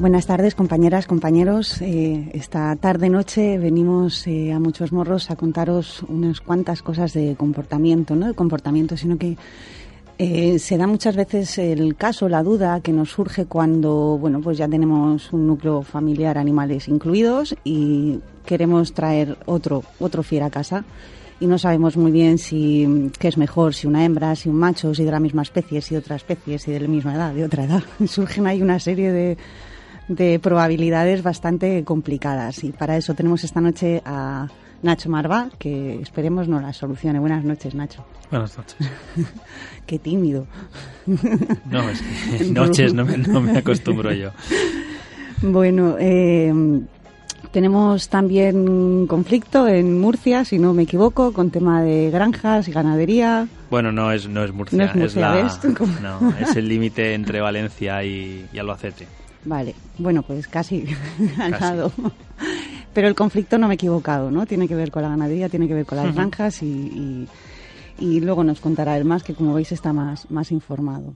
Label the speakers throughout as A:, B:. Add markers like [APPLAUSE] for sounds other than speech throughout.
A: Buenas tardes, compañeras, compañeros. Eh, esta tarde-noche venimos eh, a muchos morros a contaros unas cuantas cosas de comportamiento, no de comportamiento, sino que eh, se da muchas veces el caso, la duda que nos surge cuando, bueno, pues ya tenemos un núcleo familiar, animales incluidos, y queremos traer otro, otro fiel a casa y no sabemos muy bien si qué es mejor, si una hembra, si un macho, si de la misma especie, si otra especie, si de la misma edad, de otra edad. [LAUGHS] Surgen ahí una serie de, de probabilidades bastante complicadas. Y para eso tenemos esta noche a Nacho Marvá, que esperemos no la solucione. Buenas noches, Nacho.
B: Buenas noches. [LAUGHS]
A: Qué tímido.
B: No, es que [LAUGHS] noches no me, no me acostumbro yo.
A: Bueno, eh, tenemos también conflicto en Murcia, si no me equivoco, con tema de granjas y ganadería.
B: Bueno, no es, no es Murcia,
A: No es Murcia,
B: la-
A: ¿ves? [LAUGHS]
B: no, es el límite entre Valencia y, y Albacete.
A: Vale, bueno, pues casi [LAUGHS] lado. Pero el conflicto no me he equivocado, ¿no? Tiene que ver con la ganadería, tiene que ver con las
B: Ujú.
A: granjas y, y- y luego nos contará él más, que como veis está más, más informado.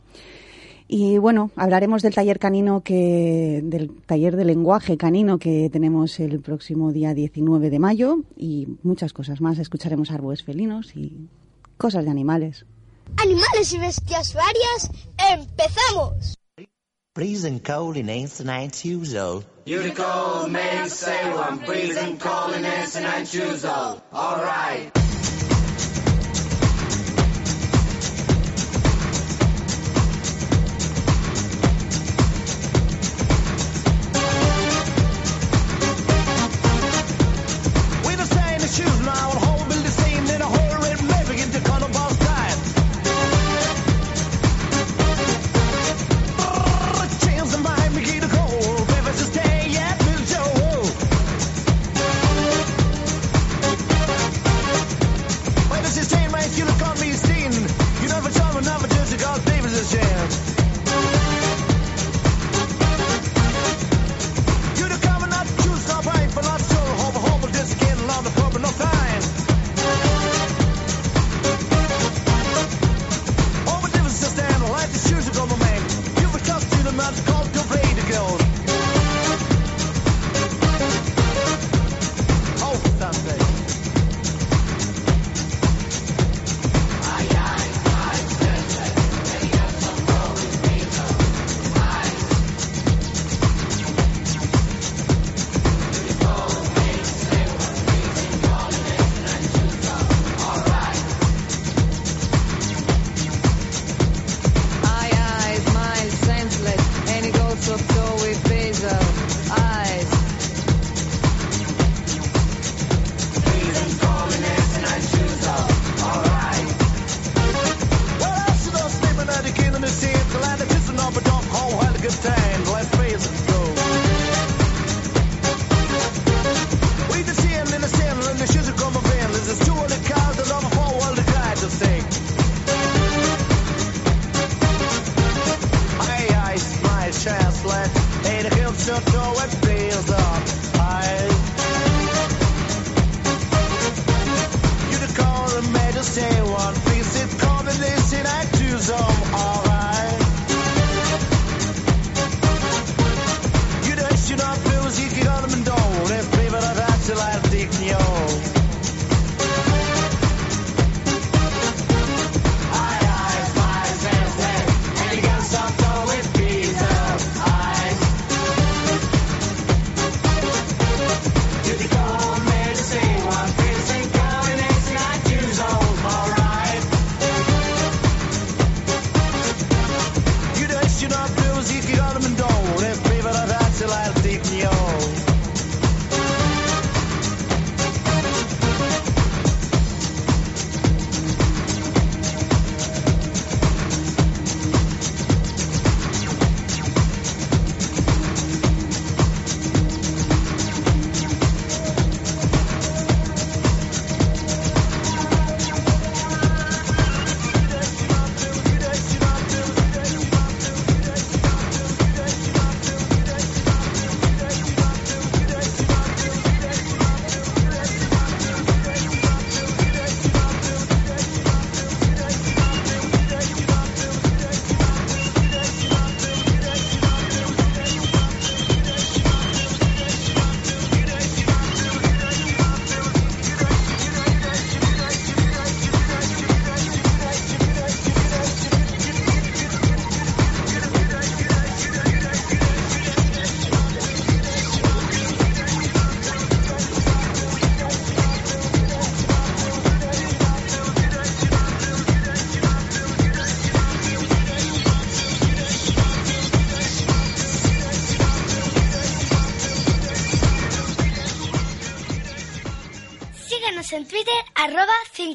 A: Y bueno, hablaremos del taller canino que, del taller de lenguaje canino que tenemos el próximo día 19 de mayo y muchas cosas más. Escucharemos árboles felinos y cosas de animales.
C: Animales y bestias varias, empezamos.
D: Freezing cold in
E: Anson ain't years old. You're the cold man, say one. freezing cold in Anson ain't years
C: old. All right.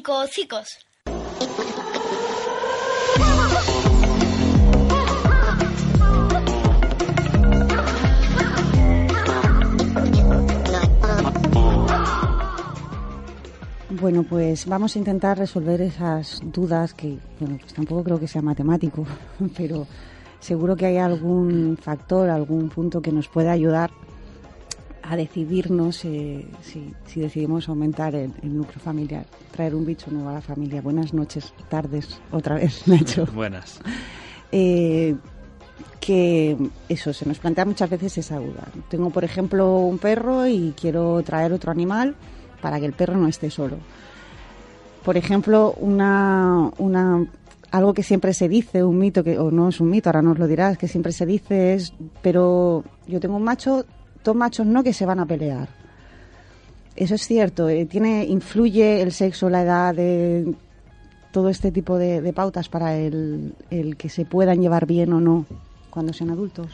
C: Arroba 5 hocicos.
A: Bueno, pues vamos a intentar resolver esas dudas que, bueno, pues tampoco creo que sea matemático, [LAUGHS] pero seguro que hay algún factor, algún punto que nos pueda ayudar a decidirnos eh, si, si decidimos aumentar el, el núcleo familiar, traer un bicho nuevo a la familia. Buenas noches, tardes, otra vez, [LAUGHS] Nacho.
B: Buenas.
A: Eh, que eso, se nos plantea muchas veces esa duda. Tengo, por ejemplo, un perro y quiero traer otro animal para que el perro no esté solo. Por ejemplo, una, una, algo que siempre se dice, un mito, que, o no es un mito, ahora nos lo dirás, que siempre se dice es, pero yo tengo un macho, dos machos no que se van a pelear. Eso es cierto, eh, tiene, influye el sexo, la edad, eh, todo este tipo de, de pautas para el, el que se puedan llevar bien o no cuando sean adultos.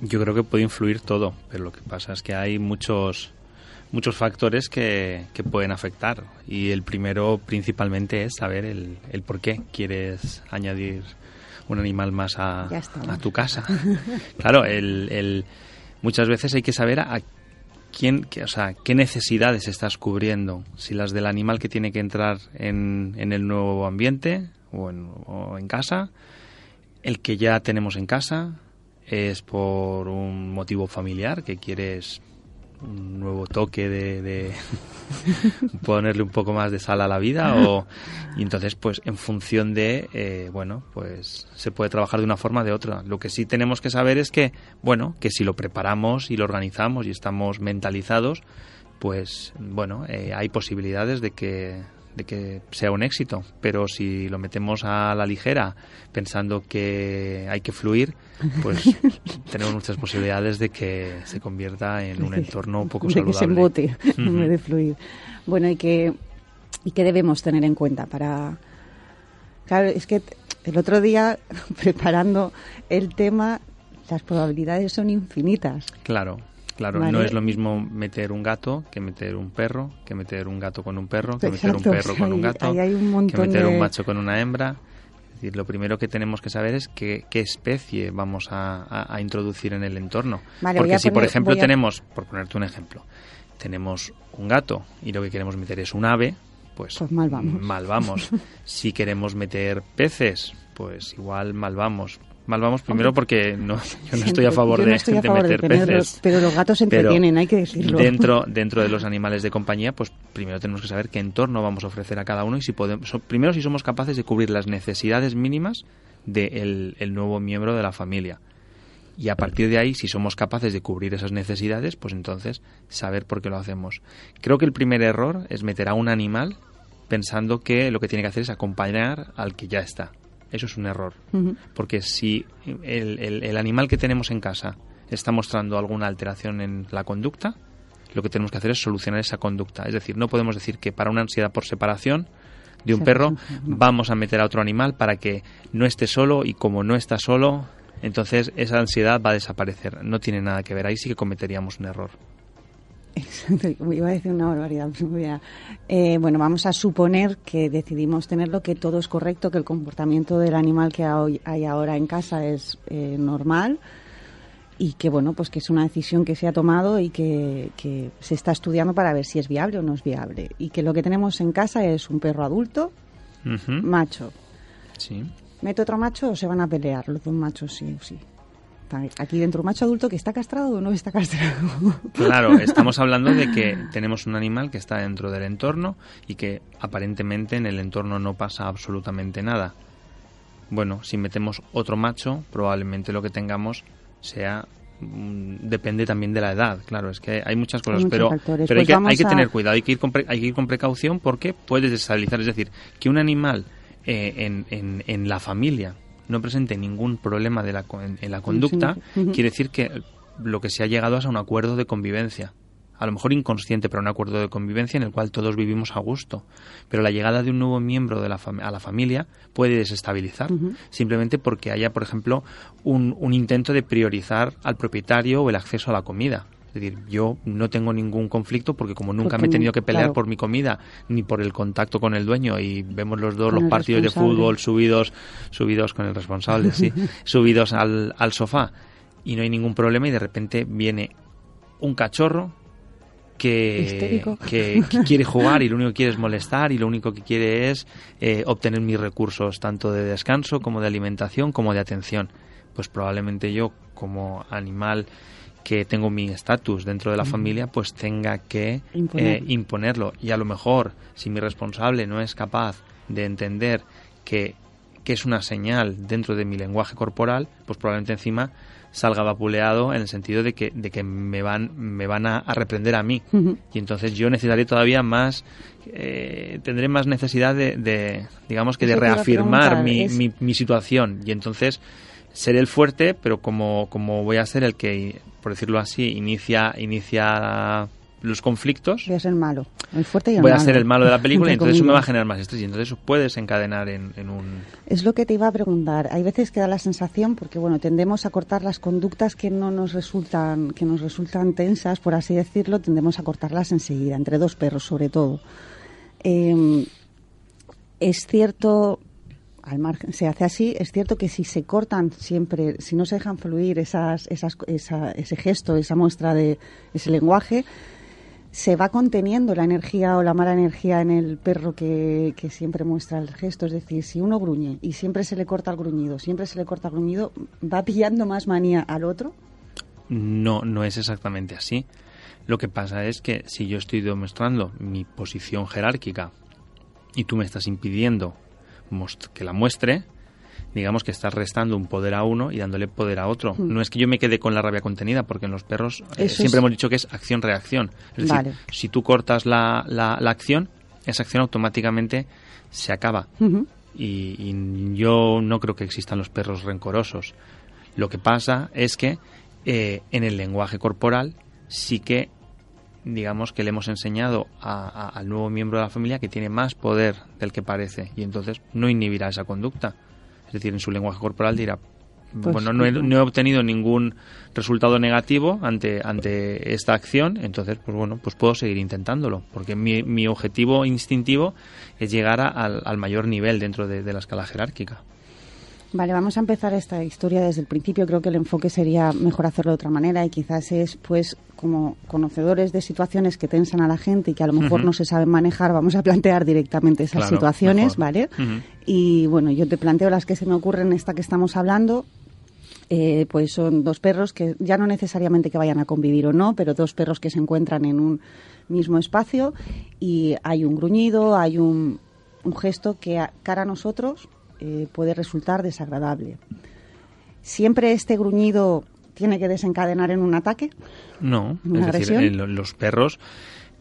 B: Yo creo que puede influir todo, pero lo que pasa es que hay muchos muchos factores que, que pueden afectar y el primero principalmente es saber el, el por qué quieres añadir un animal más a, tu casa. claro, el, el- muchas veces hay que saber a quién, que- o sea, qué necesidades estás cubriendo. Si las del animal que tiene que entrar en, en el nuevo ambiente o en, o en casa, el que ya tenemos en casa es por un motivo familiar que quieres un nuevo toque de, [LAUGHS] ponerle un poco más de sal a la vida o y entonces pues en función de eh, bueno pues se puede trabajar de una forma o de otra. Lo que sí tenemos que saber es que bueno que si lo preparamos y lo organizamos y estamos mentalizados pues bueno eh, hay posibilidades de que de que sea un éxito, pero si lo metemos a la ligera pensando que hay que fluir, pues [LAUGHS] tenemos muchas posibilidades de que se convierta en un entorno poco
A: de que se embote en
B: Ujú.
A: vez de fluir. Bueno, y que, y que debemos tener en cuenta para... Claro, es que el otro día, [LAUGHS] preparando el tema, las probabilidades son infinitas.
B: Claro, claro,
A: Vale.
B: no es lo mismo meter un gato que meter un perro, que meter un gato con un perro, que meter un perro
A: o sea,
B: con un gato,
A: ahí hay un
B: que meter
A: de-
B: un macho con una hembra. Es decir, lo primero que tenemos que saber es qué, qué especie vamos a, a- a introducir en el entorno.
A: Vale,
B: Porque si, por ejemplo,
A: a-
B: tenemos, por ponerte un ejemplo, tenemos un gato y lo que queremos meter es un ave, pues,
A: Pues mal vamos.
B: mal vamos. [LAUGHS] si queremos meter peces, pues igual mal vamos. Mal vamos primero porque no, [LAUGHS] yo no estoy a favor de,
A: estoy a
B: de
A: favor de
B: meter
A: tenerlos,
B: peces.
A: pero los gatos se
B: Pero
A: entretienen, hay que decirlo.
B: Dentro, dentro de los animales de compañía, pues primero tenemos que saber qué entorno vamos a ofrecer a cada uno y si podemos, primero si somos capaces de cubrir las necesidades mínimas del el nuevo miembro de la familia. Y a partir de ahí, si somos capaces de cubrir esas necesidades, pues entonces saber por qué lo hacemos. Creo que el primer error es meter a un animal pensando que lo que tiene que hacer es acompañar al que ya está. Eso es un error. Porque si el, el- el animal que tenemos en casa está mostrando alguna alteración en la conducta, lo que tenemos que hacer es solucionar esa conducta. Es decir, no podemos decir que para una ansiedad por separación de un perro vamos a meter a otro animal para que no esté solo y como no está solo, entonces esa ansiedad va a desaparecer. No tiene nada que ver. Ahí sí que cometeríamos un error.
A: Exacto, [LAUGHS] iba a decir una barbaridad. Eh, bueno, vamos a suponer que decidimos tenerlo, que todo es correcto, que el comportamiento del animal que hay ahora en casa es eh, normal y que bueno, pues que es una decisión que se ha tomado y que, que se está estudiando para ver si es viable o no es viable. Y que lo que tenemos en casa es un perro adulto, macho.
B: Sí.
A: ¿Mete otro macho o se van a pelear los dos machos sí o sí? Aquí dentro un macho adulto que está castrado o no está castrado. [LAUGHS]
B: Claro, estamos hablando de que [LAUGHS] tenemos un animal que está dentro del entorno y que aparentemente en el entorno no pasa absolutamente nada. Bueno, si metemos otro macho, probablemente lo que tengamos sea mm, depende también de la edad, claro, es que hay muchas cosas, pero, hay,
A: Pues
B: que, hay que
A: a-
B: tener cuidado, hay que ir con, pre- hay que ir con precaución porque puedes desestabilizar, es decir, que un animal eh, en, en- en la familia no presente ningún problema de la, en, la conducta, quiere decir que lo que se ha llegado es a un acuerdo de convivencia. A lo mejor inconsciente, pero un acuerdo de convivencia en el cual todos vivimos a gusto. Pero la llegada de un nuevo miembro de la a la familia puede desestabilizar, simplemente porque haya, por ejemplo, un, un intento de priorizar al propietario o el acceso a la comida. Es decir, yo no tengo ningún conflicto porque como nunca
A: Porque
B: me he tenido que pelear
A: claro.
B: por mi comida ni por el contacto con el dueño y vemos los dos
A: Con
B: los partidos de fútbol subidos subidos con el responsable, sí, [LAUGHS] subidos al, al sofá y no hay ningún problema y de repente viene un cachorro que, que quiere jugar y lo único que quiere es molestar y lo único que quiere es eh, obtener mis recursos tanto de descanso como de alimentación como de atención. Pues probablemente yo como animal que tengo mi estatus dentro de la familia pues tenga que
A: Imponerlo.
B: eh, imponerlo y a lo mejor si mi responsable no es capaz de entender que, que es una señal dentro de mi lenguaje corporal pues probablemente encima salga vapuleado en el sentido de que, de que me van, me van a, a reprender a mí. Y entonces yo necesitaré todavía más, eh, tendré más necesidad de, de, digamos que de
A: Eso
B: reafirmar mi,
A: es-
B: mi, mi situación. Y entonces seré el fuerte, pero como, como voy a ser el que, por decirlo así, inicia, inicia los conflictos,
A: Voy a ser malo. El fuerte y el
B: voy a ser el malo de la película y entonces eso me va a generar más estrés y entonces eso puede desencadenar en, en un...
A: Es lo que te iba a preguntar. Hay veces que da la sensación, porque bueno, tendemos a cortar las conductas que no nos resultan, que nos resultan tensas, por así decirlo, tendemos a cortarlas enseguida, entre dos perros sobre todo. Eh, es cierto, al margen, se hace así, es cierto que si se cortan siempre, si no se dejan fluir esas, esas, esa- ese gesto, esa muestra de ese lenguaje, se va conteniendo la energía o la mala energía en el perro que, siempre muestra el gesto. Es decir, si uno gruñe y siempre se le corta el gruñido, siempre se le corta el gruñido, va pillando más manía al otro.
B: No, no es exactamente así. Lo que pasa es que si yo estoy demostrando mi posición jerárquica y tú me estás impidiendo que la muestre, digamos que estás restando un poder a uno y dándole poder a otro.
A: Mm.
B: No es que yo me quede con la rabia contenida, porque en los perros eh, siempre
A: es-
B: hemos dicho que es acción-reacción. Es decir, si tú cortas la, la, la acción, esa acción automáticamente se acaba. Y yo no creo que existan los perros rencorosos. Lo que pasa es que eh, en el lenguaje corporal sí que digamos que le hemos enseñado a- a- al nuevo miembro de la familia que tiene más poder del que parece y entonces no inhibirá esa conducta. Es decir, en su lenguaje corporal dirá,
A: Pues,
B: bueno, no he,
A: no.
B: he obtenido ningún resultado negativo ante, ante esta acción, entonces, pues bueno, pues puedo seguir intentándolo, porque mi, mi objetivo instintivo es llegar a- al, al mayor nivel dentro de, de la escala jerárquica.
A: Vale, vamos a empezar esta historia desde el principio. Creo que el enfoque sería mejor hacerlo de otra manera y quizás es, pues, como conocedores de situaciones que tensan a la gente y que a lo mejor no se saben manejar, vamos a plantear directamente esas
B: Claro,
A: situaciones,
B: mejor.
A: ¿vale? Y bueno, yo te planteo las que se me ocurren esta que estamos hablando. Eh, pues son dos perros que ya no necesariamente que vayan a convivir o no, pero dos perros que se encuentran en un mismo espacio y hay un gruñido, hay un, un gesto que a, cara a nosotros eh, puede resultar desagradable. Siempre este gruñido tiene que desencadenar en un ataque.
B: No,
A: ¿Una
B: es decir,
A: agresión?
B: lo- los perros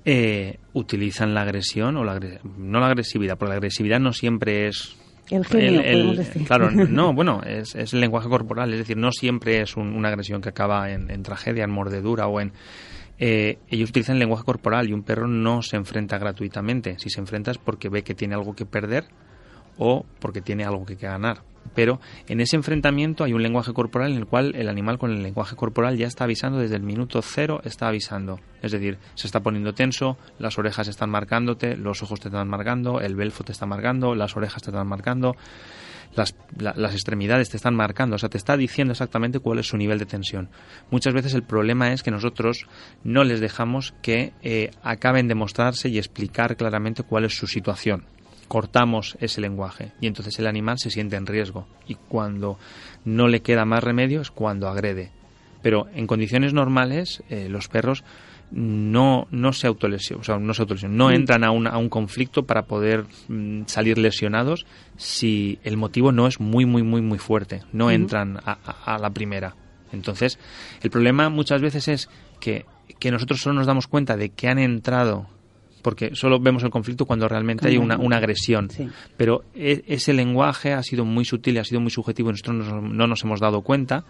B: eh, utilizan la agresión o la no la agresividad, porque la agresividad no siempre es
A: El genio,
B: el- el-
A: podemos decir.
B: Claro, [LAUGHS] no, bueno, es, es el lenguaje corporal, es decir, no siempre es un- una agresión que acaba en, en tragedia, en mordedura o en... eh, ellos utilizan el lenguaje corporal y un perro no se enfrenta gratuitamente. Si se enfrenta es porque ve que tiene algo que perder o porque tiene algo que, ganar. Pero en ese enfrentamiento hay un lenguaje corporal en el cual el animal con el lenguaje corporal ya está avisando desde el minuto cero, está avisando. Es decir, se está poniendo tenso, las orejas están marcándote, los ojos te están marcando, el belfo te está marcando, las orejas te están marcando, las, la- las extremidades te están marcando, o sea, te está diciendo exactamente cuál es su nivel de tensión. Muchas veces el problema es que nosotros no les dejamos que eh, acaben de mostrarse y explicar claramente cuál es su situación. Cortamos ese lenguaje y entonces el animal se siente en riesgo y cuando no le queda más remedio es cuando agrede. Pero en condiciones normales eh, los perros no, no se autolesionan, o sea, no se autolesionan, no entran a un, a un conflicto para poder mm, salir lesionados si el motivo no es muy, muy, muy, muy fuerte. No entran a, a- a la primera. Entonces, el problema muchas veces es que, que nosotros solo nos damos cuenta de que han entrado porque solo vemos el conflicto cuando realmente hay una, una agresión.
A: Sí.
B: Pero e- ese lenguaje ha sido muy sutil, y ha sido muy subjetivo y nosotros no, no nos hemos dado cuenta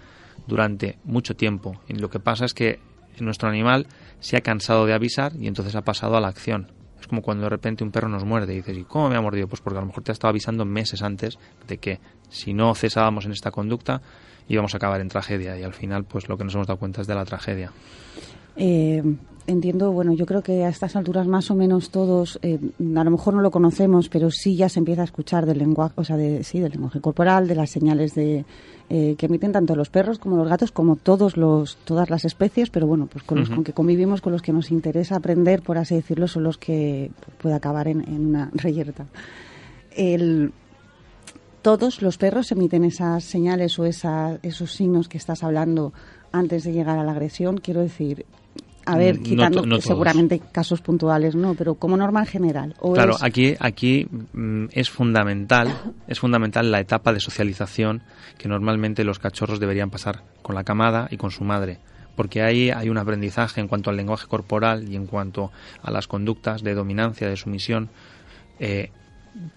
B: durante mucho tiempo. Y lo que pasa es que nuestro animal se ha cansado de avisar y entonces ha pasado a la acción. Es como cuando de repente un perro nos muerde y dices, ¿y cómo me ha mordido? Pues porque a lo mejor te ha estado avisando meses antes de que si no cesábamos en esta conducta íbamos a acabar en tragedia y al final pues lo que nos hemos dado cuenta es de la tragedia.
A: Eh, entiendo, bueno, yo creo que a estas alturas más o menos todos, eh, a lo mejor no lo conocemos, pero sí ya se empieza a escuchar del lenguaje, o sea, de, sí, del lenguaje corporal, de las señales de eh, que emiten tanto los perros como los gatos, como todos los, todas las especies, pero bueno, pues con los con que convivimos, con los que nos interesa aprender, por así decirlo, son los que puede acabar en, en una reyerta. El, todos los perros emiten esas señales o esa- esos signos que estás hablando antes de llegar a la agresión. Quiero decir, a ver,
B: No
A: quitando
B: no
A: seguramente casos puntuales, no, pero como norma en general. O
B: Claro,
A: es-
B: aquí, aquí mm, es fundamental, es fundamental la etapa de socialización que normalmente los cachorros deberían pasar con la camada y con su madre, porque ahí hay un aprendizaje en cuanto al lenguaje corporal y en cuanto a las conductas de dominancia, de sumisión, eh,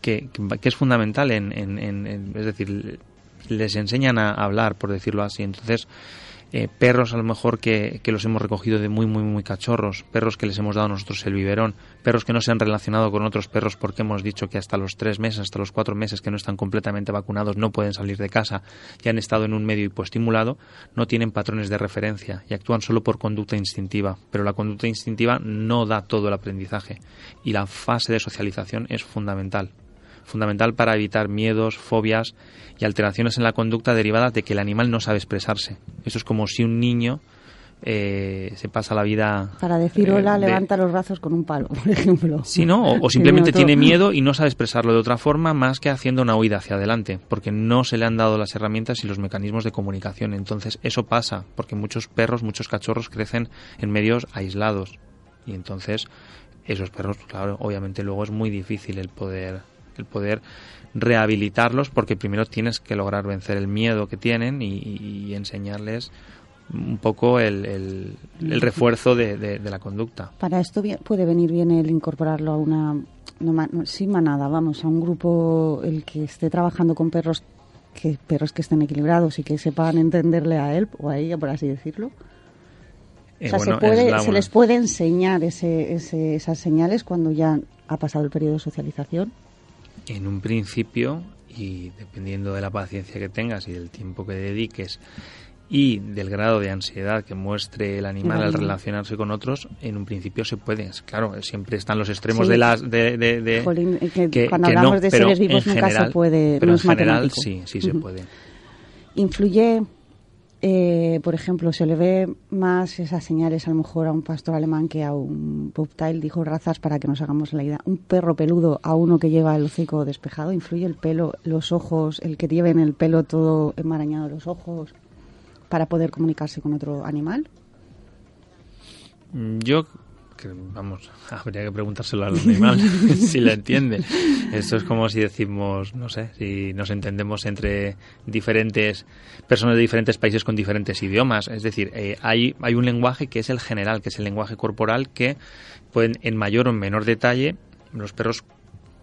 B: que, que- es fundamental en, en- en- en- es decir, les enseñan a hablar, por decirlo así. Entonces, eh, perros a lo mejor que, que los hemos recogido de muy, muy, muy cachorros, perros que les hemos dado nosotros el biberón, perros que no se han relacionado con otros perros porque hemos dicho que hasta los tres meses, hasta los cuatro meses que no están completamente vacunados no pueden salir de casa y han estado en un medio hipoestimulado, no tienen patrones de referencia y actúan solo por conducta instintiva. Pero la conducta instintiva no da todo el aprendizaje y la fase de socialización es fundamental fundamental para evitar miedos, fobias y alteraciones en la conducta derivadas de que el animal no sabe expresarse. Eso es como si un niño eh, se pasa la vida...
A: para decir
B: eh,
A: hola,
B: de-
A: levanta los brazos con un palo, [LAUGHS] por ejemplo.
B: Sí, ¿no? O, o [LAUGHS] simplemente
A: Tiene [LAUGHS]
B: miedo y no sabe expresarlo de otra forma más que haciendo una huida hacia adelante, porque no se le han dado las herramientas y los mecanismos de comunicación. Entonces, eso pasa, porque muchos perros, muchos cachorros crecen en medios aislados. Y entonces, esos perros, claro, obviamente luego es muy difícil el poder, el poder rehabilitarlos, porque primero tienes que lograr vencer el miedo que tienen y, y enseñarles un poco el, el- el refuerzo de- de- de la conducta.
A: Para esto puede venir bien el incorporarlo a una, no, sí manada, vamos, a un grupo el que esté trabajando con perros que perros que estén equilibrados y que sepan entenderle a él o a ella, por así decirlo.
B: Eh,
A: o sea,
B: bueno,
A: se, puede,
B: la-
A: se les puede enseñar ese, ese- esas señales cuando ya ha pasado el periodo de socialización.
B: En un principio, y dependiendo de la paciencia que tengas y del tiempo que dediques y del grado de ansiedad que muestre el animal al relacionarse con otros, en un principio se puede. Claro, siempre están los extremos
A: Sí.
B: de las de, de- de-
A: Jolín, que
B: que-
A: cuando
B: que
A: hablamos
B: no,
A: de seres vivos nunca se
B: general-
A: puede,
B: pero
A: no
B: en
A: es
B: general
A: matemático.
B: sí, sí se puede.
A: Influye, eh, por ejemplo, se le ve más esas señales a lo mejor a un pastor alemán que a un bobtail, dijo razas para que nos hagamos la idea. Un perro peludo a uno que lleva el hocico despejado, influye el pelo, los ojos, el que lleven el pelo todo enmarañado los ojos para poder comunicarse con otro animal.
B: Mm, Yo, que, vamos, [LAUGHS] habría que preguntárselo al animal [LAUGHS] si lo entiende. Esto es como si decimos, no sé, si nos entendemos entre diferentes personas de diferentes países con diferentes idiomas. Es decir, eh, hay, hay un lenguaje que es el general, que es el lenguaje corporal, que pueden, en mayor o menor detalle, los perros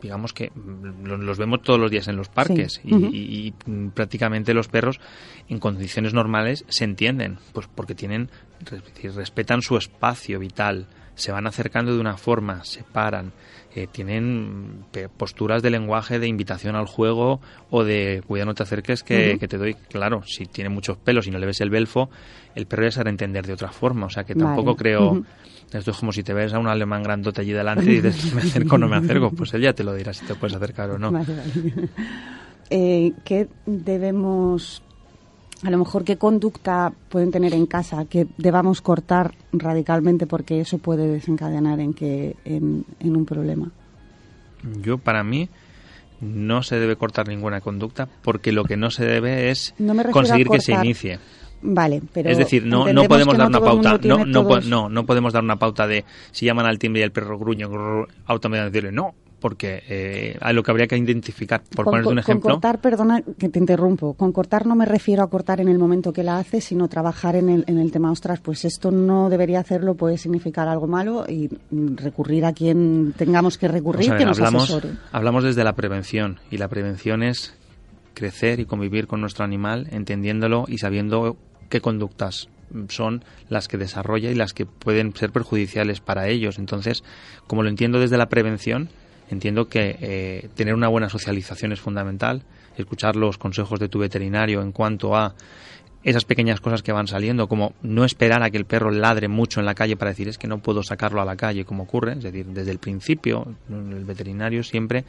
B: digamos que mm, lo- los vemos todos los días en los parques
A: Sí.
B: y,
A: Ujú.
B: y- y, prácticamente los perros en condiciones normales se entienden, pues porque tienen, respetan su espacio vital, se van acercando de una forma, se paran, eh, tienen posturas de lenguaje de invitación al juego o de cuidado no te acerques que, que te doy, claro, si tiene muchos pelos y no le ves el belfo, el perro ya sabrá entender de otra forma, o sea que
A: Vale.
B: tampoco creo... Esto es como si te ves a un alemán grandote allí delante y dices, ¿me acerco o no me acerco? Pues él ya te lo dirá si te puedes acercar o no. [LAUGHS]
A: Vale, vale. [LAUGHS] Eh, ¿Qué debemos, a lo mejor, qué conducta pueden tener en casa que debamos cortar radicalmente porque eso puede desencadenar en, que, en, en un problema?
B: Yo, para mí, no se debe cortar ninguna conducta porque lo que no se debe es
A: No me refiero
B: conseguir que se inicie.
A: Vale, pero
B: es decir, no, no podemos dar
A: no
B: una pauta. No, no,
A: todos-
B: no, no podemos dar una pauta de si llaman al timbre y el perro gruñe, grrr, automáticamente decirle no, porque eh, a lo que habría que identificar, por
A: con,
B: ponerte un
A: con
B: ejemplo.
A: cortar, perdona que te interrumpo, con cortar no me refiero a cortar en el momento que la hace, sino trabajar en el, en el tema, ostras, pues esto no debería hacerlo, puede significar algo malo y mm, recurrir a quien tengamos que recurrir,
B: ver,
A: que nos
B: hablamos,
A: asesore.
B: hablamos desde la prevención y la prevención es crecer y convivir con nuestro animal entendiéndolo y sabiendo qué conductas son las que desarrolla y las que pueden ser perjudiciales para ellos. Entonces, como lo entiendo desde la prevención, entiendo que eh, tener una buena socialización es fundamental, escuchar los consejos de tu veterinario en cuanto a esas pequeñas cosas que van saliendo, como no esperar a que el perro ladre mucho en la calle para decir es que no puedo sacarlo a la calle como ocurre, es decir, desde el principio el veterinario siempre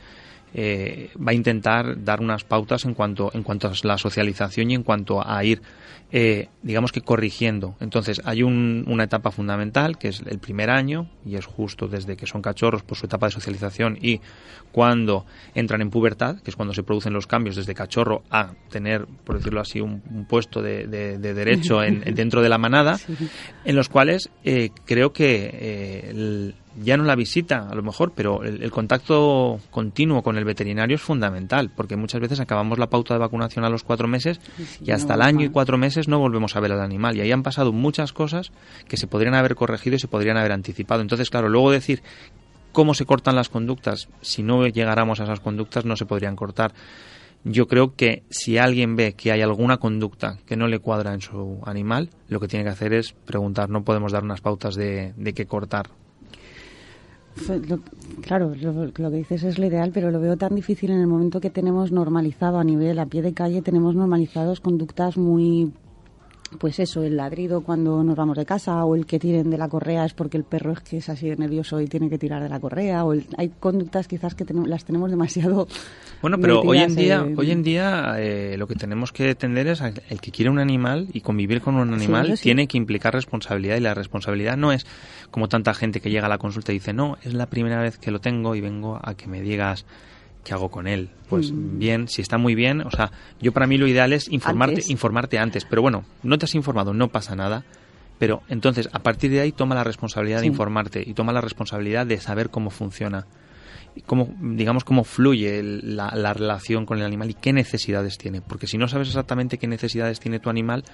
B: eh, va a intentar dar unas pautas en cuanto, en cuanto a la socialización y en cuanto a ir, eh, digamos que corrigiendo. Entonces, hay un- una etapa fundamental que es el primer año y es justo desde que son cachorros por su etapa de socialización y cuando entran en pubertad, que es cuando se producen los cambios desde cachorro a tener, por decirlo así, un, un puesto de, de- de derecho en, dentro de la manada, [LAUGHS] en los cuales eh, creo que eh, el- ya no la visita, a lo mejor, pero el, el contacto continuo con el veterinario es fundamental, porque muchas veces acabamos la pauta de vacunación a los cuatro meses y hasta el año y cuatro meses no volvemos a ver al animal. Y ahí han pasado muchas cosas que se podrían haber corregido y se podrían haber anticipado. Entonces, claro, luego decir cómo se cortan las conductas, si no llegáramos a esas conductas no se podrían cortar. Yo creo que si alguien ve que hay alguna conducta que no le cuadra en su animal, lo que tiene que hacer es preguntar. No podemos dar unas pautas de, de qué cortar.
A: Lo- claro, lo, lo que dices es lo ideal, pero lo veo tan difícil en el momento que tenemos normalizado a nivel, a pie de calle, tenemos normalizados conductas muy, pues eso, el ladrido cuando nos vamos de casa o el que tiren de la correa es porque el perro es que es así de nervioso y tiene que tirar de la correa o el- hay conductas quizás que tenemos- las tenemos demasiado [LAUGHS]
B: Bueno, pero hoy en día, hoy en día eh, lo que tenemos que entender es el que quiere un animal y convivir con un animal
A: sí.
B: tiene que implicar responsabilidad y la responsabilidad no es como tanta gente que llega a la consulta y dice no es la primera vez que lo tengo y vengo a que me digas qué hago con él. Pues
A: Mm.
B: bien, si está muy bien, o sea, yo para mí lo ideal es informarte,
A: Antes.
B: informarte antes, pero bueno, no te has informado, no pasa nada. Pero entonces, a partir de ahí, toma la responsabilidad de informarte y toma la responsabilidad de saber cómo funciona cómo, digamos, cómo fluye el- la, la relación con el animal y qué necesidades tiene. Porque si no sabes exactamente qué necesidades tiene tu animal,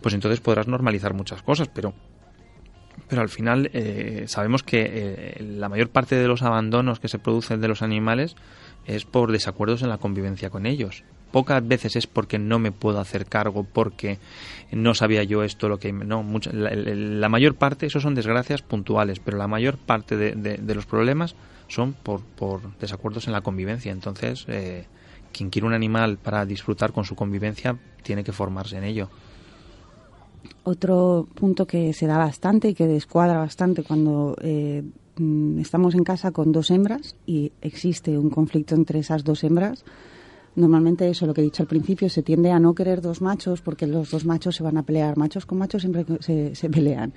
B: pues entonces podrás normalizar muchas cosas, pero pero al final eh, sabemos que eh, la mayor parte de los abandonos que se producen de los animales es por desacuerdos en la convivencia con ellos. Pocas veces es porque no me puedo hacer cargo, porque no sabía yo esto, lo que no. mucha- la, mayor parte, eso son desgracias puntuales, pero la mayor parte de, de- los problemas son por, por desacuerdos en la convivencia. Entonces, eh, quien quiere un animal para disfrutar con su convivencia tiene que formarse en ello.
A: Otro punto que se da bastante y que descuadra bastante cuando eh, estamos en casa con dos hembras y existe un conflicto entre esas dos hembras. Normalmente eso, lo que he dicho al principio, se tiende a no querer dos machos porque los dos machos se van a pelear. Machos con machos siempre se, se pelean.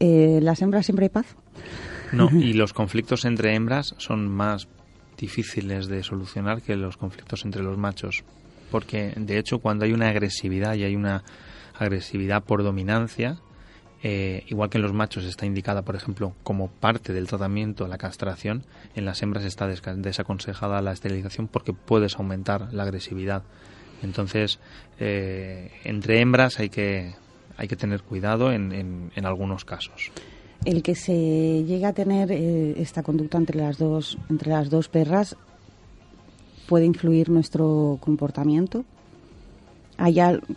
A: Eh, ¿Las hembras siempre hay paz?
B: No, [LAUGHS] y los conflictos entre hembras son más difíciles de solucionar que los conflictos entre los machos. Porque, de hecho, cuando hay una agresividad y hay una agresividad por dominancia, eh, igual que en los machos está indicada, por ejemplo, como parte del tratamiento la castración, en las hembras está desaconsejada la esterilización porque puedes aumentar la agresividad. Entonces, eh, entre hembras hay que, hay que tener cuidado en, en- en algunos casos.
A: El que se llega a tener eh, esta conducta entre las dos entre las dos perras puede influir nuestro comportamiento.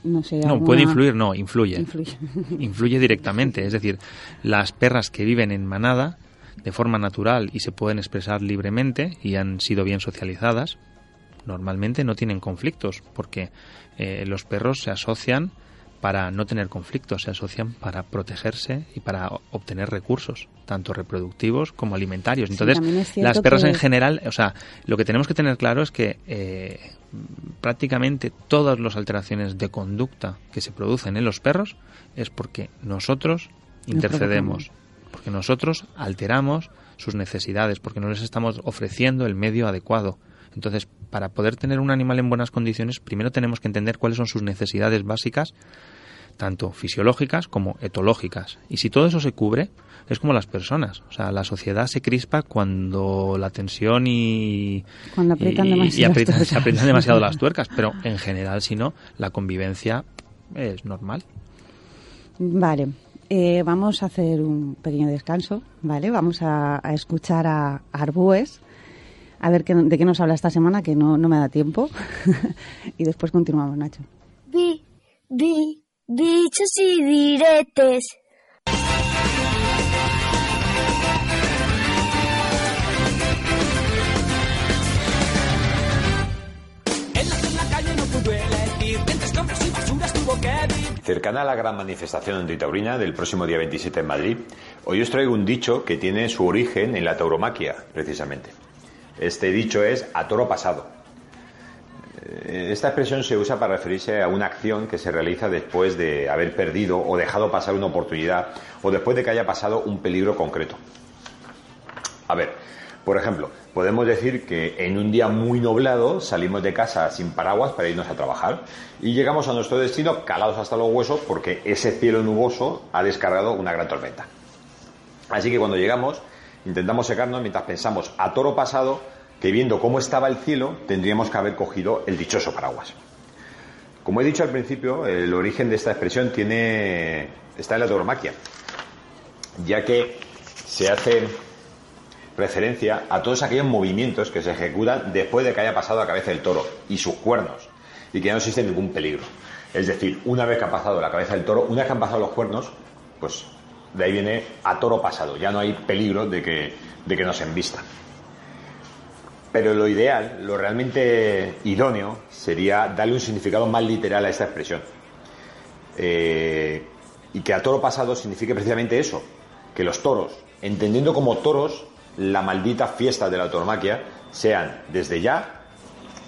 A: No sé,
B: No,
A: alguna-
B: puede influir, no, influye.
A: Influye. [LAUGHS]
B: Influye directamente. Es decir, las perras que viven en manada de forma natural y se pueden expresar libremente y han sido bien socializadas, normalmente no tienen conflictos porque eh, los perros se asocian para no tener conflictos, se asocian para protegerse y para obtener recursos, tanto reproductivos como alimentarios. Entonces, las perras
A: que-
B: en general, o sea, lo que tenemos que tener claro es que eh, prácticamente todas las alteraciones de conducta que se producen en los perros es porque nosotros intercedemos, porque nosotros alteramos sus necesidades, porque no les estamos ofreciendo el medio adecuado. Entonces, para poder tener un animal en buenas condiciones, primero tenemos que entender cuáles son sus necesidades básicas, tanto fisiológicas como etológicas. Y si todo eso se cubre, es como las personas. O sea, la sociedad se crispa cuando la tensión y,
A: Cuando aprietan
B: y-
A: demasiado
B: y
A: las
B: aprietan- se aprietan demasiado las [LAUGHS] tuercas. Pero en general, si no, la convivencia es normal.
A: Vale, eh, vamos a hacer un pequeño descanso, ¿vale? Vamos a, a escuchar a Arbúes, a ver qué, de qué nos habla esta semana, que no, no me da tiempo. [LAUGHS] y después continuamos, Nacho.
C: Bi, bi, bichos y diretes.
F: Cercana a la gran manifestación antitaurina del próximo día 27 en Madrid, hoy os traigo un dicho que tiene su origen en la tauromaquia, precisamente. Este dicho es a toro pasado. Eh, Esta expresión se usa para referirse a una acción que se realiza después de haber perdido o dejado pasar una oportunidad o después de que haya pasado un peligro concreto. A ver, por ejemplo, podemos decir que en un día muy nublado salimos de casa sin paraguas para irnos a trabajar y llegamos a nuestro destino calados hasta los huesos porque ese cielo nuboso ha descargado una gran tormenta. Así que cuando llegamos intentamos secarnos mientras pensamos a toro pasado que viendo cómo estaba el cielo tendríamos que haber cogido el dichoso paraguas. Como he dicho al principio, el origen de esta expresión tiene está en la tauromaquia, ya que se hace referencia a todos aquellos movimientos que se ejecutan después de que haya pasado la cabeza del toro y sus cuernos y que no existe ningún peligro. Es decir, una vez que ha pasado la cabeza del toro, una vez que han pasado los cuernos, pues de ahí viene a toro pasado, ya no hay peligro de que, de que nos embista. Pero lo ideal, lo realmente idóneo, sería darle un significado más literal a esta expresión. Eh, y que a toro pasado signifique precisamente eso, que los toros, entendiendo como toros la maldita fiesta de la tauromaquia, sean desde ya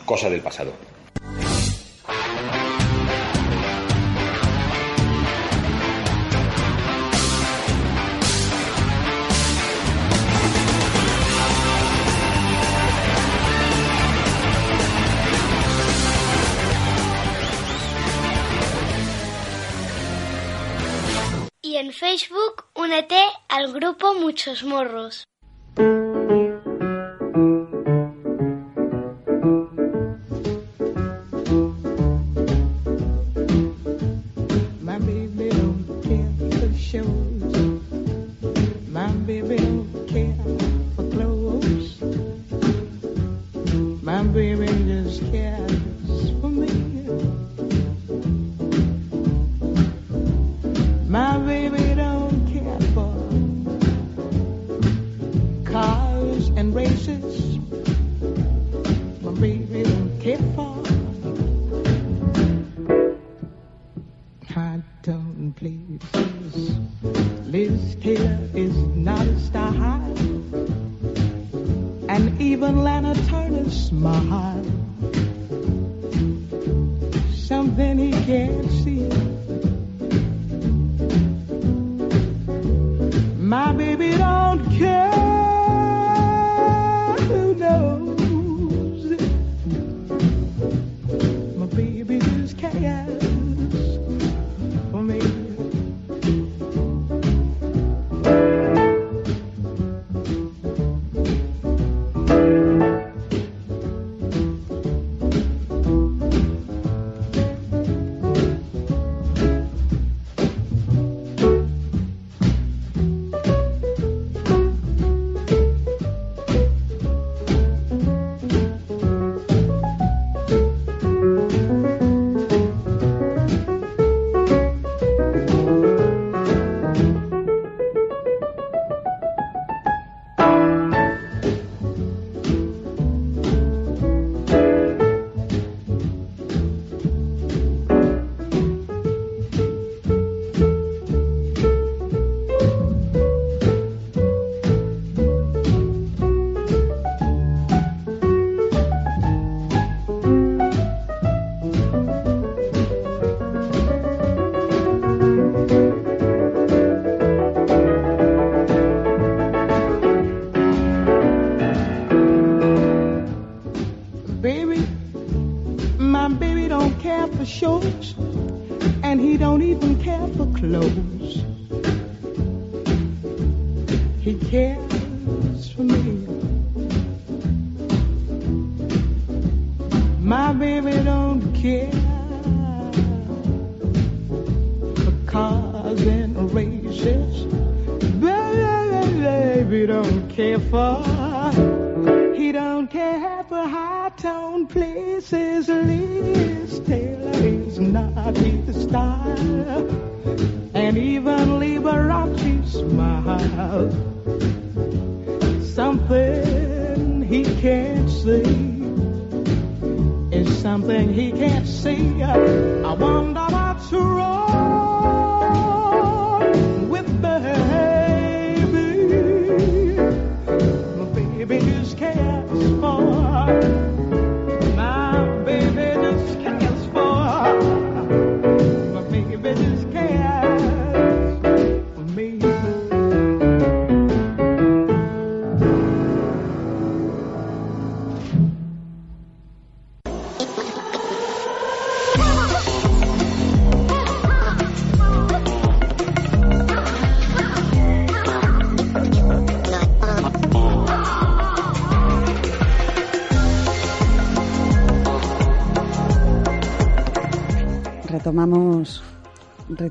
F: cosa del pasado.
C: En Facebook únete al grupo Muchos Morros.
G: Baby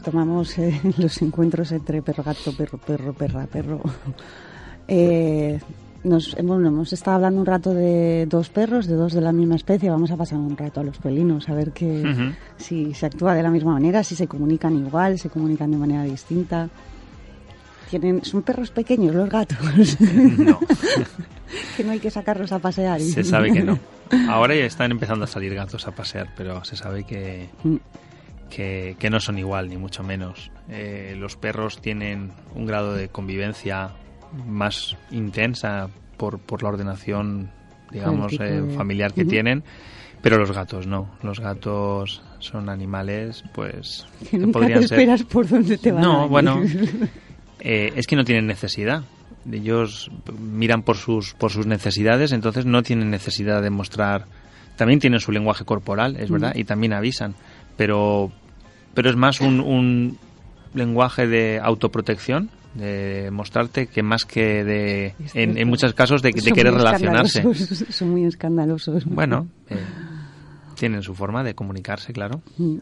A: retomamos eh, [LAUGHS] los encuentros entre perro gato, perro perro, perra perro. [LAUGHS] Eh, nos hemos, hemos estado hablando un rato de dos perros, de dos de la misma especie. Vamos a pasar un rato a los felinos, a ver que, si se actúa de la misma manera, si se comunican igual, se comunican de manera distinta. Tienen, son perros pequeños los gatos.
B: No. [LAUGHS]
A: que no hay que sacarlos a pasear.
B: Se sabe que no. Ahora ya están empezando a salir gatos a pasear, pero se sabe que,
A: Mm.
B: Que, que no son igual, ni mucho menos. Eh, los perros tienen un grado de convivencia más intensa por, por la ordenación, digamos, eh,
A: de-
B: familiar que tienen, pero los gatos no. Los gatos son animales, pues,
A: Que nunca te
B: podrían ser...
A: esperas por dónde te van a
B: No,
A: ir.
B: bueno, [LAUGHS] eh, es que no tienen necesidad. Ellos miran por sus, por sus necesidades, entonces no tienen necesidad de mostrar. También tienen su lenguaje corporal, es verdad,
A: Mm.
B: y también avisan, pero, pero es más un, un lenguaje de autoprotección, de mostrarte que más que de, en, en muchos casos, de, de
A: Son
B: querer relacionarse. [LAUGHS]
A: Son muy escandalosos.
B: Bueno, eh, tienen su forma de comunicarse, claro.
A: Mm.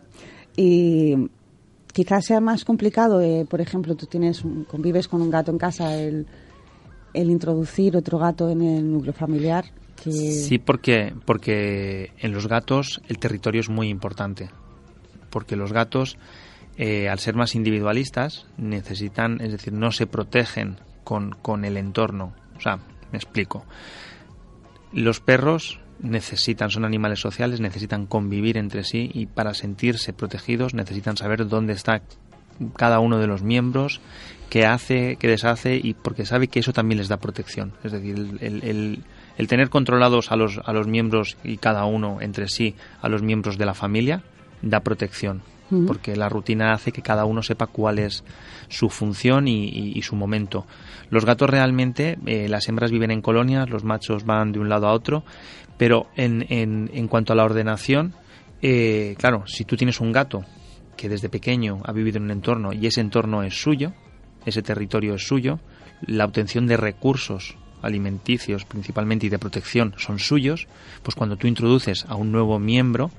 A: Y quizás sea más complicado, eh, por ejemplo, tú tienes un- convives con un gato en casa, el, el introducir otro gato en el núcleo familiar. Que,
B: Sí, porque, porque en los gatos el territorio es muy importante. Porque los gatos, eh, al ser más individualistas, necesitan, es decir, no se protegen con, con el entorno. O sea, me explico. Los perros necesitan, son animales sociales, necesitan convivir entre sí y para sentirse protegidos necesitan saber dónde está cada uno de los miembros, qué hace, qué deshace y porque sabe que eso también les da protección. Es decir, el, el- tener controlados a los, a los miembros y cada uno entre sí, a los miembros de la familia, da protección. Porque la rutina hace que cada uno sepa cuál es su función y, y- y su momento. Los gatos realmente, eh, las hembras viven en colonias, los machos van de un lado a otro, pero en, en- en cuanto a la ordenación, eh, claro, si tú tienes un gato que desde pequeño ha vivido en un entorno y ese entorno es suyo, ese territorio es suyo, la obtención de recursos alimenticios principalmente y de protección son suyos, pues cuando tú introduces a un nuevo miembro,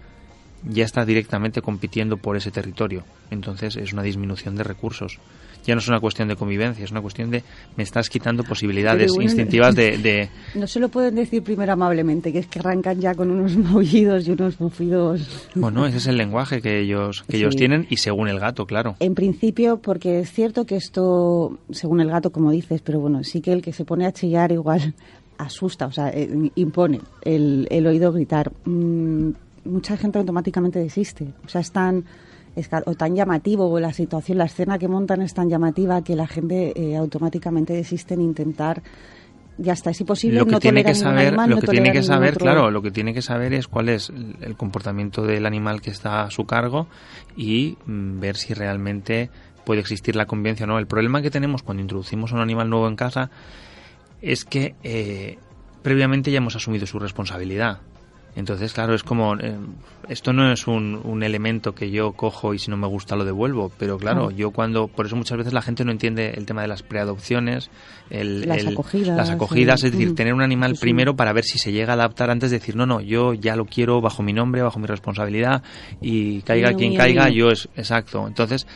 B: ya estás directamente compitiendo por ese territorio. Entonces es una disminución de recursos. Ya no es una cuestión de convivencia, es una cuestión de me estás quitando posibilidades
A: bueno,
B: instintivas de, [LAUGHS] de-
A: No se lo pueden decir primero amablemente, que es que arrancan ya con unos maullidos y unos bufidos.
B: Bueno, ese es el lenguaje que ellos, que ellos tienen y según el gato, claro.
A: En principio, porque es cierto que esto, según el gato, como dices, pero bueno, sí que el que se pone a chillar igual [LAUGHS] asusta, o sea, eh, impone el, el oído gritar. Mucha gente automáticamente desiste. O sea, es tan, es o tan llamativo, o la situación, la escena que montan es tan llamativa que la gente eh, automáticamente desiste en intentar. Ya está, es imposible.
B: lo que
A: no
B: tiene que saber,
A: animal,
B: lo que tiene que saber,
A: otro-
B: claro, lo que tiene que saber es cuál es el- el comportamiento del animal que está a su cargo y mm, ver si realmente puede existir la convivencia o no. El problema que tenemos cuando introducimos un animal nuevo en casa es que eh, previamente ya hemos asumido su responsabilidad. Entonces, claro, es como, eh, esto no es un, un elemento que yo cojo y si no me gusta lo devuelvo, pero claro, yo cuando, por eso muchas veces la gente no entiende el tema de las preadopciones, el,
A: Las
B: el-
A: acogidas,
B: las acogidas, es decir,
A: mm,
B: tener un animal
A: sí, sí.
B: primero para ver si se llega a adaptar antes de decir, no, no, yo ya lo quiero bajo mi nombre, bajo mi responsabilidad y caiga quien caiga, yo es exacto. Entonces,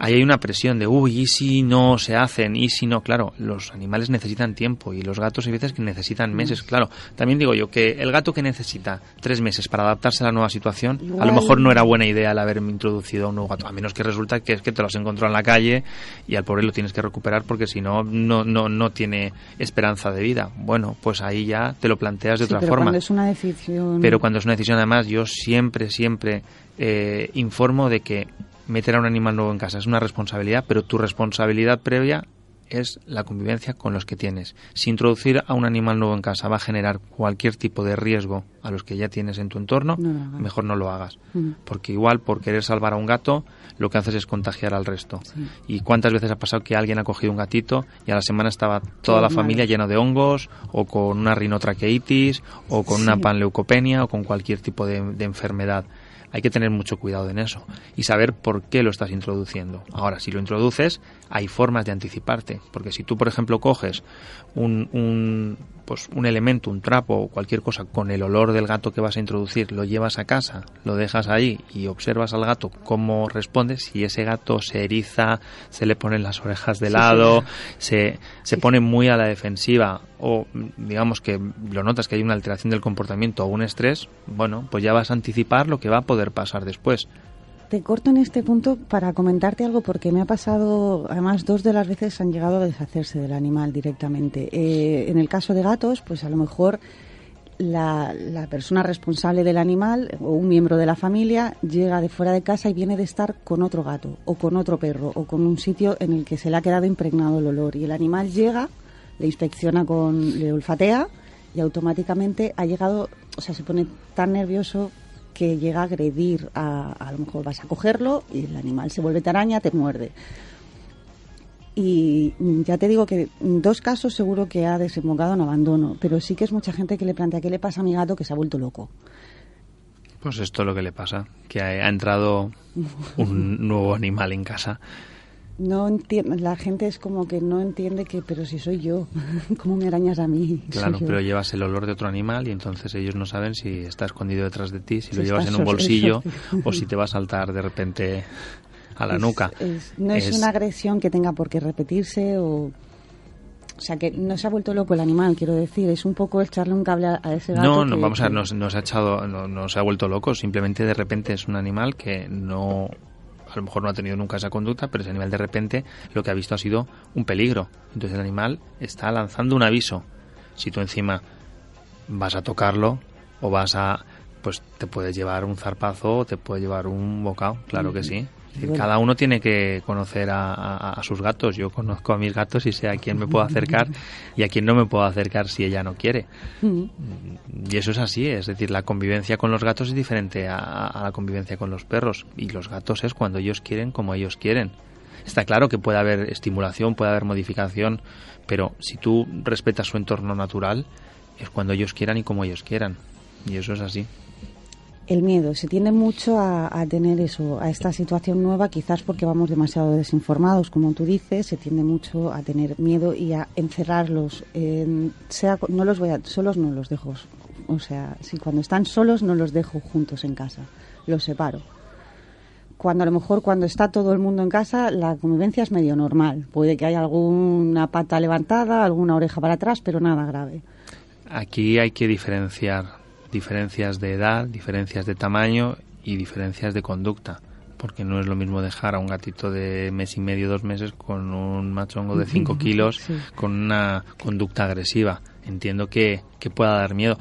B: ahí hay una presión de, uy, ¿y si no se hacen? ¿Y si no? Claro, los animales necesitan tiempo y los gatos hay veces que necesitan meses. Claro, también digo yo que el gato que necesita tres meses para adaptarse a la nueva situación, a lo mejor no era buena idea el haberme introducido a un nuevo gato, a menos que resulta que es que te lo has encontrado en la calle y al pobre lo tienes que recuperar porque si no, no, no, no tiene esperanza de vida. Bueno, pues ahí ya te lo planteas de
A: Sí,
B: otra
A: pero
B: forma.
A: cuando es una decisión.
B: Pero cuando es una decisión, además, yo siempre, siempre eh, informo de que meter a un animal nuevo en casa es una responsabilidad, pero tu responsabilidad previa es la convivencia con los que tienes. Si introducir a un animal nuevo en casa va a generar cualquier tipo de riesgo a los que ya tienes en tu entorno,
A: No
B: mejor no lo hagas.
A: Mm.
B: Porque igual por querer salvar a un gato, lo que haces es contagiar al resto.
A: Sí.
B: ¿Y cuántas veces ha pasado que alguien ha cogido un gatito y a la semana estaba toda la
A: mal.
B: familia llena de hongos o con una rinotraqueitis o con una panleucopenia o con cualquier tipo de, de enfermedad? Hay que tener mucho cuidado en eso y saber por qué lo estás introduciendo. Ahora, si lo introduces, hay formas de anticiparte, porque si tú, por ejemplo, coges un, un, pues, un elemento, un trapo o cualquier cosa con el olor del gato que vas a introducir, lo llevas a casa, lo dejas ahí y observas al gato cómo responde, si ese gato se eriza, se le ponen las orejas de lado,
A: sí.
B: se, se pone muy a la defensiva o digamos que lo notas que hay una alteración del comportamiento o un estrés, bueno, pues ya vas a anticipar lo que va a poder pasar después.
A: Te corto en este punto para comentarte algo porque me ha pasado, además dos de las veces han llegado a deshacerse del animal directamente. Eh, en el caso de gatos, pues a lo mejor la, la persona responsable del animal o un miembro de la familia llega de fuera de casa y viene de estar con otro gato o con otro perro o con un sitio en el que se le ha quedado impregnado el olor y el animal llega, le inspecciona con, le olfatea y automáticamente ha llegado, o sea, se pone tan nervioso que llega a agredir a, a lo mejor vas a cogerlo y el animal se vuelve taraña, te muerde. Y ya te digo que en dos casos seguro que ha desembocado en abandono, pero sí que es mucha gente que le plantea qué le pasa a mi gato que se ha vuelto loco.
B: Pues esto es lo que le pasa, que ha, ha entrado un [LAUGHS] nuevo animal en casa.
A: No entiende, la gente es como que no entiende que, pero si soy yo, [LAUGHS] ¿cómo me arañas a mí?
B: Claro, pero llevas el olor de otro animal y entonces ellos no saben si está escondido detrás de ti, si,
A: Si
B: lo llevas en un bolsillo o si te va a saltar de repente a la
A: Es-
B: nuca.
A: es- no es, una agresión que tenga por qué repetirse o... O sea, que no se ha vuelto loco el animal, quiero decir. Es un poco echarle un cable a, ese gato.
B: No, no,
A: que-
B: vamos a ver,
A: que-
B: no, se- no se ha echado, no, no se ha vuelto loco, simplemente de repente es un animal que no, a lo mejor no ha tenido nunca esa conducta, pero ese animal de repente lo que ha visto ha sido un peligro. Entonces el animal está lanzando un aviso. Si tú encima vas a tocarlo o vas a, pues te puedes llevar un zarpazo o te puede llevar un bocado, claro que sí.
A: Bueno.
B: Cada uno tiene que conocer a, a- a sus gatos. Yo conozco a mis gatos y sé a quién me puedo acercar y a quién no me puedo acercar si ella no quiere.
A: Mm.
B: Y eso es así, es decir, la convivencia con los gatos es diferente a, a la convivencia con los perros. Y los gatos es cuando ellos quieren, como ellos quieren. Está claro que puede haber estimulación, puede haber modificación, pero si tú respetas su entorno natural, es cuando ellos quieran y como ellos quieran. Y eso es así.
A: El miedo. Se tiende mucho a, tener eso, a esta situación nueva, quizás porque vamos demasiado desinformados, como tú dices, se tiende mucho a tener miedo y a encerrarlos. en- sea, no los voy a, solos no los dejo. O sea, si cuando están solos no los dejo juntos en casa, los separo. Cuando a lo mejor cuando está todo el mundo en casa la convivencia es medio normal. Puede que haya alguna pata levantada, alguna oreja para atrás, pero nada grave.
B: Aquí hay que diferenciar diferencias de edad, diferencias de tamaño y diferencias de conducta. Porque no es lo mismo dejar a un gatito de mes y medio, dos meses, con un machongo de 5 kilos,
A: Sí.
B: con una conducta agresiva. Entiendo que, que pueda dar miedo,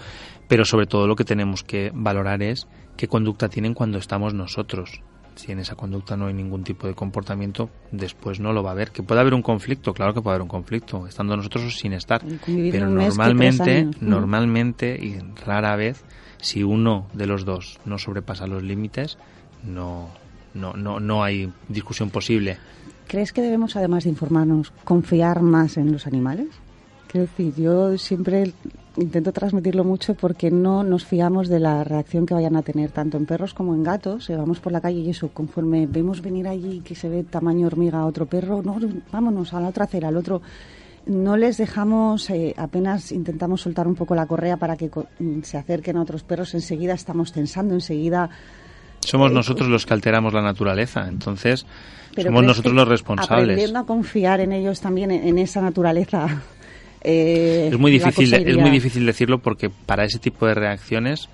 B: pero sobre todo lo que tenemos que valorar es qué conducta tienen cuando estamos nosotros. Si en esa conducta no hay ningún tipo de comportamiento, después no lo va a haber. Que puede haber un conflicto, claro que puede haber un conflicto, estando nosotros o sin estar. Pero normalmente, normalmente y rara vez, si uno de los dos no sobrepasa los límites, no, no, no, no hay discusión posible.
A: ¿Crees que debemos, además de informarnos, confiar más en los animales? Quiero decir, yo siempre intento transmitirlo mucho porque no nos fiamos de la reacción que vayan a tener tanto en perros como en gatos. Eh, vamos por la calle y eso, conforme vemos venir allí que se ve tamaño hormiga a otro perro, no, vámonos a la otra acera, al otro. No les dejamos, eh, apenas intentamos soltar un poco la correa para que co- se acerquen a otros perros, enseguida estamos tensando, enseguida
B: Somos nosotros los que alteramos la naturaleza, entonces
A: Pero
B: somos nosotros los responsables.
A: Aprendiendo a confiar en ellos también, en, en esa naturaleza. Eh,
B: Es muy difícil, es muy difícil decirlo porque para ese tipo de reacciones,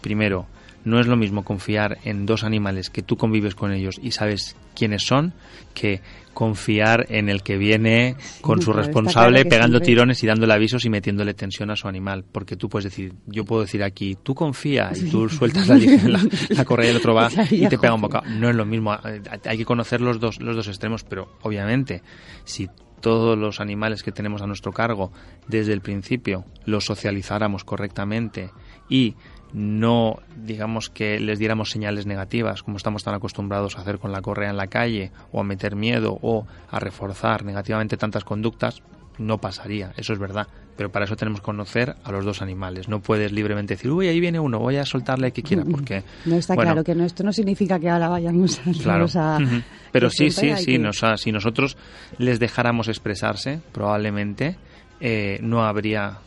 B: primero, no es lo mismo confiar en dos animales que tú convives con ellos y sabes quiénes son que confiar en el que viene con su responsable
A: claro
B: pegando
A: siempre-
B: tirones y dándole avisos y metiéndole tensión a su animal. Porque tú puedes decir, yo puedo decir aquí, tú confía y tú sueltas la, [LAUGHS] la, la correa y el otro va [LAUGHS] y te pega un bocado. No es lo mismo. eh, Hay que conocer los dos, los dos extremos, pero obviamente, si todos los animales que tenemos a nuestro cargo desde el principio los socializáramos correctamente y no digamos que les diéramos señales negativas como estamos tan acostumbrados a hacer con la correa en la calle o a meter miedo o a reforzar negativamente tantas conductas no pasaría, eso es verdad. Pero para eso tenemos que conocer a los dos animales. No puedes libremente decir, uy, ahí viene uno, voy a soltarle que quiera, porque...
A: No está
B: bueno,
A: claro que no, esto no significa que ahora vayamos a...
B: Claro. Pero sí, sí, sí.
A: que-
B: nos si nosotros les dejáramos expresarse, probablemente eh, no habría.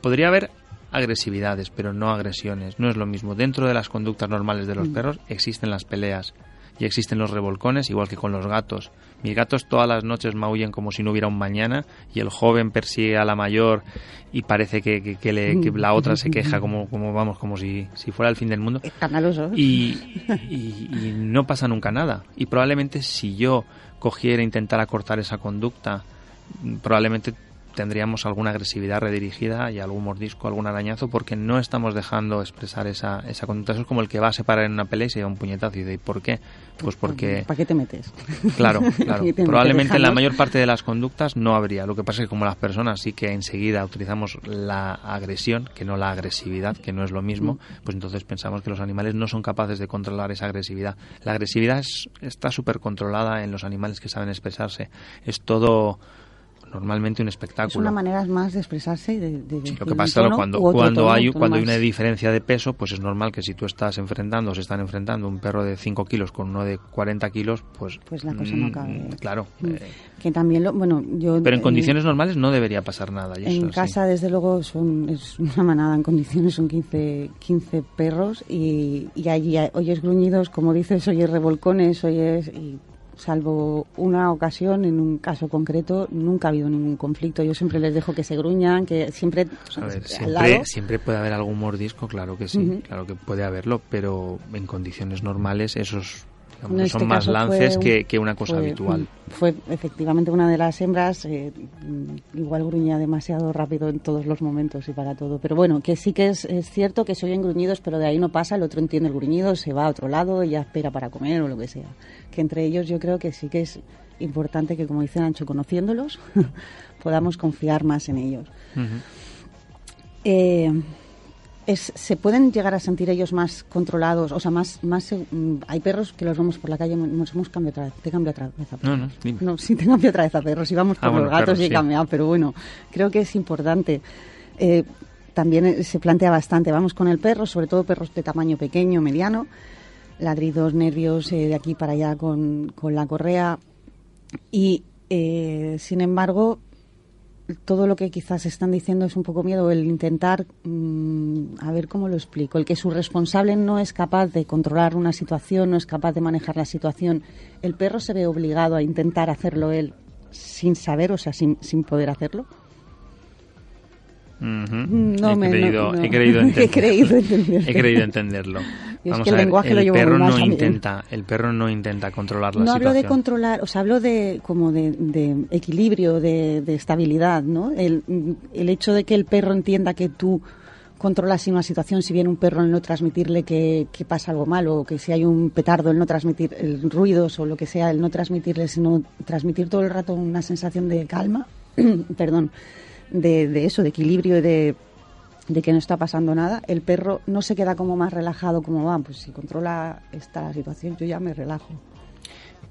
B: Podría haber agresividades, pero no agresiones. No es lo mismo. Dentro de las conductas normales de los
A: Mm.
B: perros existen las peleas y existen los revolcones, igual que con los gatos. Mis gatos todas las noches maullan como si no hubiera un mañana y el joven persigue a la mayor y parece que, que- que le- que la otra se queja como, como vamos, como si, si fuera el fin del mundo
A: Escandaloso.
B: y, y- y no pasa nunca nada. Y probablemente si yo cogiera e intentara cortar esa conducta, probablemente tendríamos alguna agresividad redirigida y algún mordisco, algún arañazo, porque no estamos dejando expresar esa, esa conducta. Eso es como el que va a separar en una pelea y se lleva un puñetazo. ¿Y de por qué? Pues porque...
A: ¿Para qué te metes?
B: Claro, [LAUGHS]
A: ¿Para
B: claro. Probablemente en la mayor parte de las conductas no habría. Lo que pasa es que como las personas sí que enseguida utilizamos la agresión, que no la agresividad, que no es lo mismo, pues entonces pensamos que los animales no son capaces de controlar esa agresividad. La agresividad es- está súper controlada en los animales que saben expresarse. Es todo normalmente un
A: Es
B: espectáculo.
A: una manera más de expresarse y de, de
B: Lo
A: decir
B: que pasa es cuando, cuando,
A: tono,
B: hay, cuando hay una diferencia de peso, pues es normal que si tú estás enfrentando o se están enfrentando un perro de 5 kilos con uno de 40 kilos, pues...
A: Pues la cosa no
B: mm,
A: cabe.
B: Claro.
A: Mm.
B: eh,
A: Que también, lo, bueno, yo...
B: pero en
A: eh,
B: condiciones normales no debería pasar nada. y eso
A: En
B: sí.
A: casa, desde luego, son, es una manada en condiciones, son 15, 15 perros y, y allí oyes gruñidos, como dices, oyes revolcones, oyes... Y, salvo una ocasión, en un caso concreto, nunca ha habido ningún conflicto. Yo siempre les dejo que se gruñan, que siempre
B: A ver,
A: al
B: siempre,
A: lado.
B: siempre puede haber algún mordisco, claro que sí, claro que puede haberlo, pero en condiciones normales esos digamos,
A: este
B: son más lances
A: un-
B: que, que una cosa
A: fue-
B: habitual.
A: Fue efectivamente una de las hembras, eh, mm, igual gruñía demasiado rápido en todos los momentos y para todo. Pero bueno, que sí que es, es cierto que se oyen gruñidos, pero de ahí no pasa, el otro entiende el gruñido, se va a otro lado y ya espera para comer o lo que sea. Que entre ellos yo creo que sí que es importante que, como dice Ancho, conociéndolos, [LAUGHS] podamos confiar más en ellos. Eh, es, se pueden llegar a sentir ellos más controlados, o sea, más, más mm, hay perros que los vemos por la calle, nos hemos cambiado otra vez, te cambio otra vez a
B: No, no, dime.
A: no, sí, te cambio otra vez a perros, íbamos
B: Ah,
A: por los gatos
B: perros,
A: y he
B: sí.
A: cambiado, pero bueno, creo que es importante. Eh, también eh, se plantea bastante, vamos con el perro, sobre todo perros de tamaño pequeño, mediano, ladridos, nervios eh, de aquí para allá con, con la correa y, eh, sin embargo, todo lo que quizás están diciendo es un poco miedo, el intentar, mm, a ver cómo lo explico, el que su responsable no es capaz de controlar una situación, no es capaz de manejar la situación, el perro se ve obligado a intentar hacerlo él sin saber, o sea, sin, sin poder hacerlo. No
B: he,
A: me- no-
B: creído,
A: no. [LAUGHS]
B: he creído
A: He
B: entender-
A: creído entenderlo.
B: He creído entenderlo. [LAUGHS]
A: Es que
B: a
A: el
B: ver,
A: lenguaje
B: el
A: lo llevo
B: perro no intenta, el perro no intenta controlar la
A: No hablo
B: situación.
A: de controlar, o sea, hablo de como de, de equilibrio, de, de estabilidad, ¿no? El, el hecho de que el perro entienda que tú controlas una situación, si viene un perro el no transmitirle que, que pasa algo malo, o que si hay un petardo el no transmitir el ruidos o lo que sea, el no transmitirle, sino transmitir todo el rato una sensación de calma, [CLEARS THROAT] perdón, de, eso, de equilibrio y de, que no está pasando nada, el perro no se queda como más relajado, como va, pues si controla esta situación, yo ya me relajo.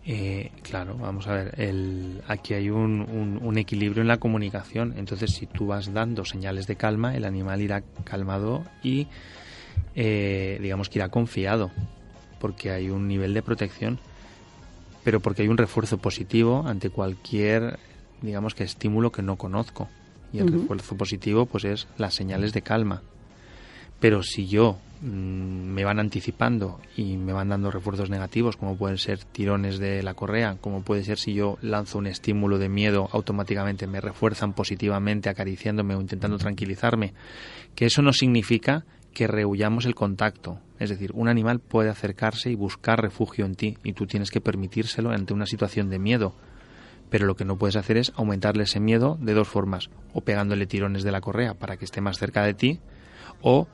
B: Eh, claro, vamos a ver, el, aquí hay un, un- un equilibrio en la comunicación, entonces si tú vas dando señales de calma, el animal irá calmado y eh, digamos que irá confiado, porque hay un nivel de protección, pero porque hay un refuerzo positivo ante cualquier, digamos que estímulo que no conozco. Y el refuerzo positivo pues es las señales de calma. Pero si yo mm, me van anticipando y me van dando refuerzos negativos, como pueden ser tirones de la correa, como puede ser si yo lanzo un estímulo de miedo, automáticamente me refuerzan positivamente, acariciándome o intentando tranquilizarme, que eso no significa que rehuyamos el contacto. Es decir, un animal puede acercarse y buscar refugio en ti y tú tienes que permitírselo ante una situación de miedo. Pero lo que no puedes hacer es aumentarle ese miedo de dos formas, o pegándole tirones de la correa para que esté más cerca de ti, o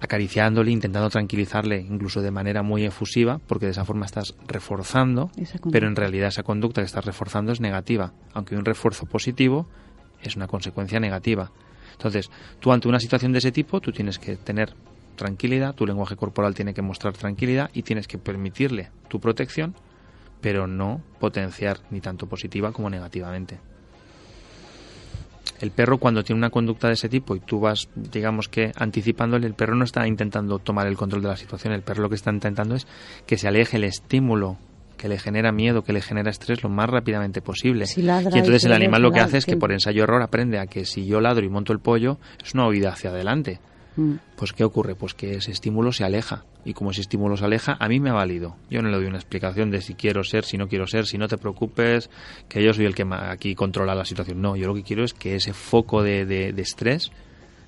B: acariciándole, intentando tranquilizarle, incluso de manera muy efusiva, porque de esa forma estás reforzando, pero en realidad esa conducta que estás reforzando es negativa, aunque un refuerzo positivo es una consecuencia negativa. Entonces, tú ante una situación de ese tipo, tú tienes que tener tranquilidad, tu lenguaje corporal tiene que mostrar tranquilidad y tienes que permitirle tu protección, pero no potenciar ni tanto positiva como negativamente. El perro cuando tiene una conducta de ese tipo y tú vas, digamos que anticipándole, el perro no está intentando tomar el control de la situación, el perro lo que está intentando es que se aleje el estímulo que le genera miedo, que le genera estrés lo más rápidamente posible.
A: Si
B: y entonces
A: y
B: el animal lo que hace es que
A: que-
B: por ensayo error aprende a que si yo ladro y monto el pollo es una huida hacia adelante.
A: Mm.
B: Pues ¿qué ocurre? Pues que ese estímulo se aleja. Y como ese estímulo se aleja, a mí me ha valido. Yo no le doy una explicación de si quiero ser, si no quiero ser, si no te preocupes, que yo soy el que aquí controla la situación. No, yo lo que quiero es que ese foco de, de- de estrés,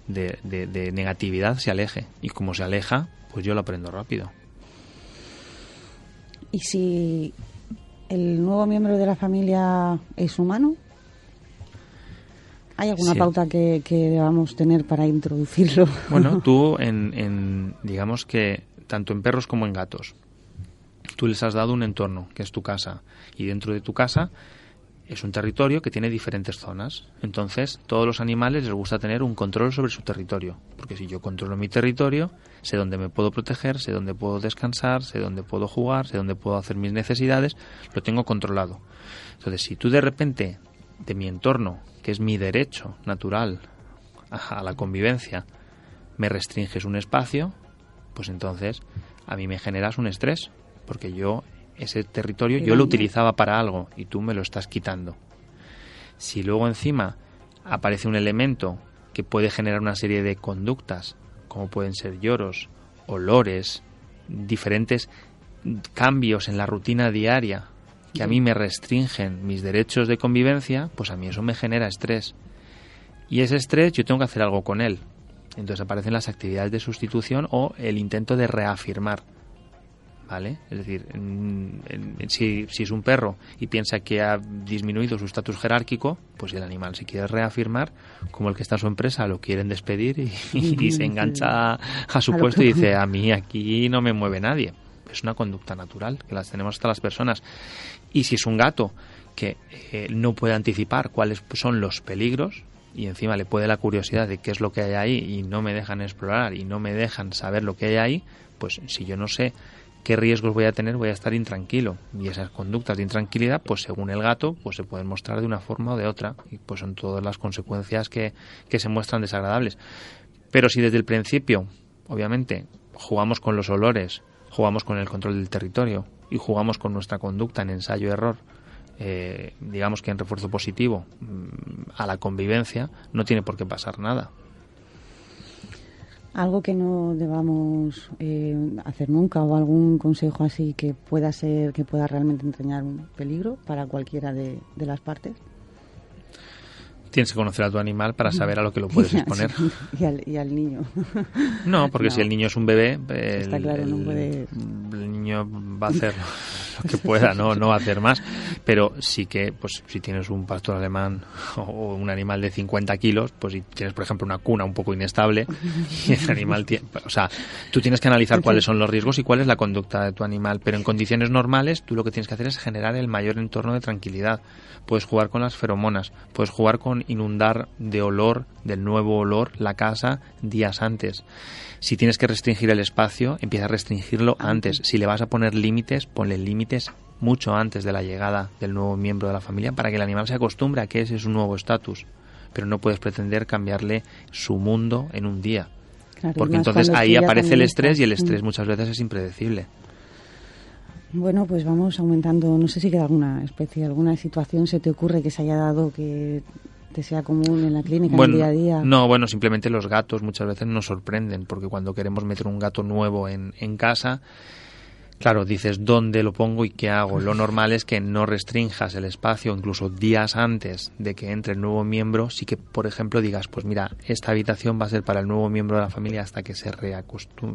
B: de, de- de negatividad, se aleje. Y como se aleja, pues yo lo aprendo rápido.
A: ¿Y si el nuevo miembro de la familia es humano? ¿Hay alguna
B: Sí.
A: pauta que, que debamos tener para introducirlo? [LAUGHS]
B: Bueno, [LAUGHS] tú en, en, digamos que tanto en perros como en gatos, tú les has dado un entorno, que es tu casa, y dentro de tu casa es un territorio que tiene diferentes zonas. Entonces, todos los animales les gusta tener un control sobre su territorio, porque si yo controlo mi territorio, sé dónde me puedo proteger, sé dónde puedo descansar, sé dónde puedo jugar, sé dónde puedo hacer mis necesidades, lo tengo controlado. Entonces, si tú de repente de mi entorno, que es mi derecho natural a la convivencia, me restringes un espacio, pues entonces a mí me generas un estrés, porque yo ese territorio
A: Te
B: yo lo utilizaba para algo y tú me lo estás quitando. Si luego encima aparece un elemento que puede generar una serie de conductas, como pueden ser lloros, olores, diferentes cambios en la rutina diaria que a mí me restringen mis derechos de convivencia, pues a mí eso me genera estrés. Y ese estrés yo tengo que hacer algo con él. Entonces aparecen las actividades de sustitución o el intento de reafirmar. ¿Vale? Es decir, en- en- si, si es un perro y piensa que ha disminuido su estatus jerárquico, pues el animal si quiere reafirmar, como el que está en su empresa, lo quieren despedir y, [LAUGHS] y se engancha a su puesto y dice, a mí aquí no me mueve nadie. Es una conducta natural, que las tenemos hasta las personas. Y si es un gato que eh, no puede anticipar cuáles son los peligros y encima le puede la curiosidad de qué es lo que hay ahí y no me dejan explorar y no me dejan saber lo que hay ahí, pues si yo no sé qué riesgos voy a tener, voy a estar intranquilo. Y esas conductas de intranquilidad, pues según el gato, pues se pueden mostrar de una forma o de otra. Y pues son todas las consecuencias que, que se muestran desagradables. Pero si desde el principio, obviamente, jugamos con los olores, jugamos con el control del territorio y jugamos con nuestra conducta en ensayo-error, eh, digamos que en refuerzo positivo mm, a la convivencia, no tiene por qué pasar nada.
A: Algo que no debamos eh, hacer nunca o algún consejo así que pueda ser, que pueda realmente entrañar un peligro para cualquiera de, de las partes.
B: Tienes que conocer a tu animal para saber a lo que lo puedes [LAUGHS] exponer.
A: y, al, y al niño.
B: No, porque [LAUGHS]
A: No.
B: si el niño es un bebé, el,
A: Está claro, no
B: el- niño va a hacer [LAUGHS] lo [LAUGHS] que pueda, no, no hacer más. Pero sí que, pues, si tienes un pastor alemán o un animal de 50 kilos, pues si tienes, por ejemplo, una cuna un poco inestable y el animal tiene, o sea, tú tienes que analizar cuáles son los riesgos y cuál es la conducta de tu animal. Pero en condiciones normales, tú lo que tienes que hacer es generar el mayor entorno de tranquilidad. Puedes jugar con las feromonas, puedes jugar con inundar de olor, del nuevo olor, la casa días antes. Si tienes que restringir el espacio, empieza a restringirlo antes. Si le vas a poner límites, ponle límites mucho antes de la llegada del nuevo miembro de la familia para que el animal se acostumbre a que ese es un nuevo estatus. Pero no puedes pretender cambiarle su mundo en un día.
A: Claro,
B: Porque entonces ahí aparece el estrés y el estrés muchas veces es impredecible.
A: Bueno, pues vamos aumentando. No sé si queda alguna especie, alguna situación se te ocurre que se haya dado que sea común en la clínica, en el día a día.
B: No, bueno, simplemente los gatos muchas veces nos sorprenden, porque cuando queremos meter un gato nuevo en, en casa, claro, dices dónde lo pongo y qué hago. Lo normal es que no restrinjas el espacio, incluso días antes de que entre el nuevo miembro, sí que, por ejemplo, digas, pues mira, esta habitación va a ser para el nuevo miembro de la familia hasta que se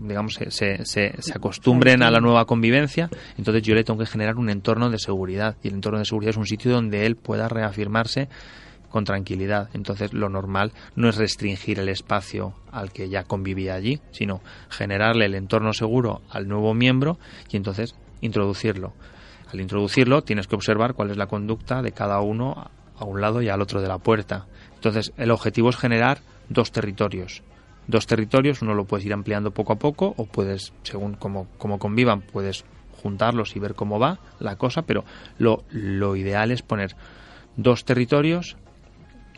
B: digamos, se, se, se- se acostumbren a la nueva convivencia. Entonces yo le tengo que generar un entorno de seguridad, y el entorno de seguridad es un sitio donde él pueda reafirmarse con tranquilidad. Entonces, lo normal no es restringir el espacio al que ya convivía allí, sino generarle el entorno seguro al nuevo miembro y entonces introducirlo. Al introducirlo, tienes que observar cuál es la conducta de cada uno a un lado y al otro de la puerta. Entonces, el objetivo es generar dos territorios. Dos territorios, uno lo puedes ir ampliando poco a poco o puedes, según como, como convivan, puedes juntarlos y ver cómo va la cosa, pero lo, lo ideal es poner dos territorios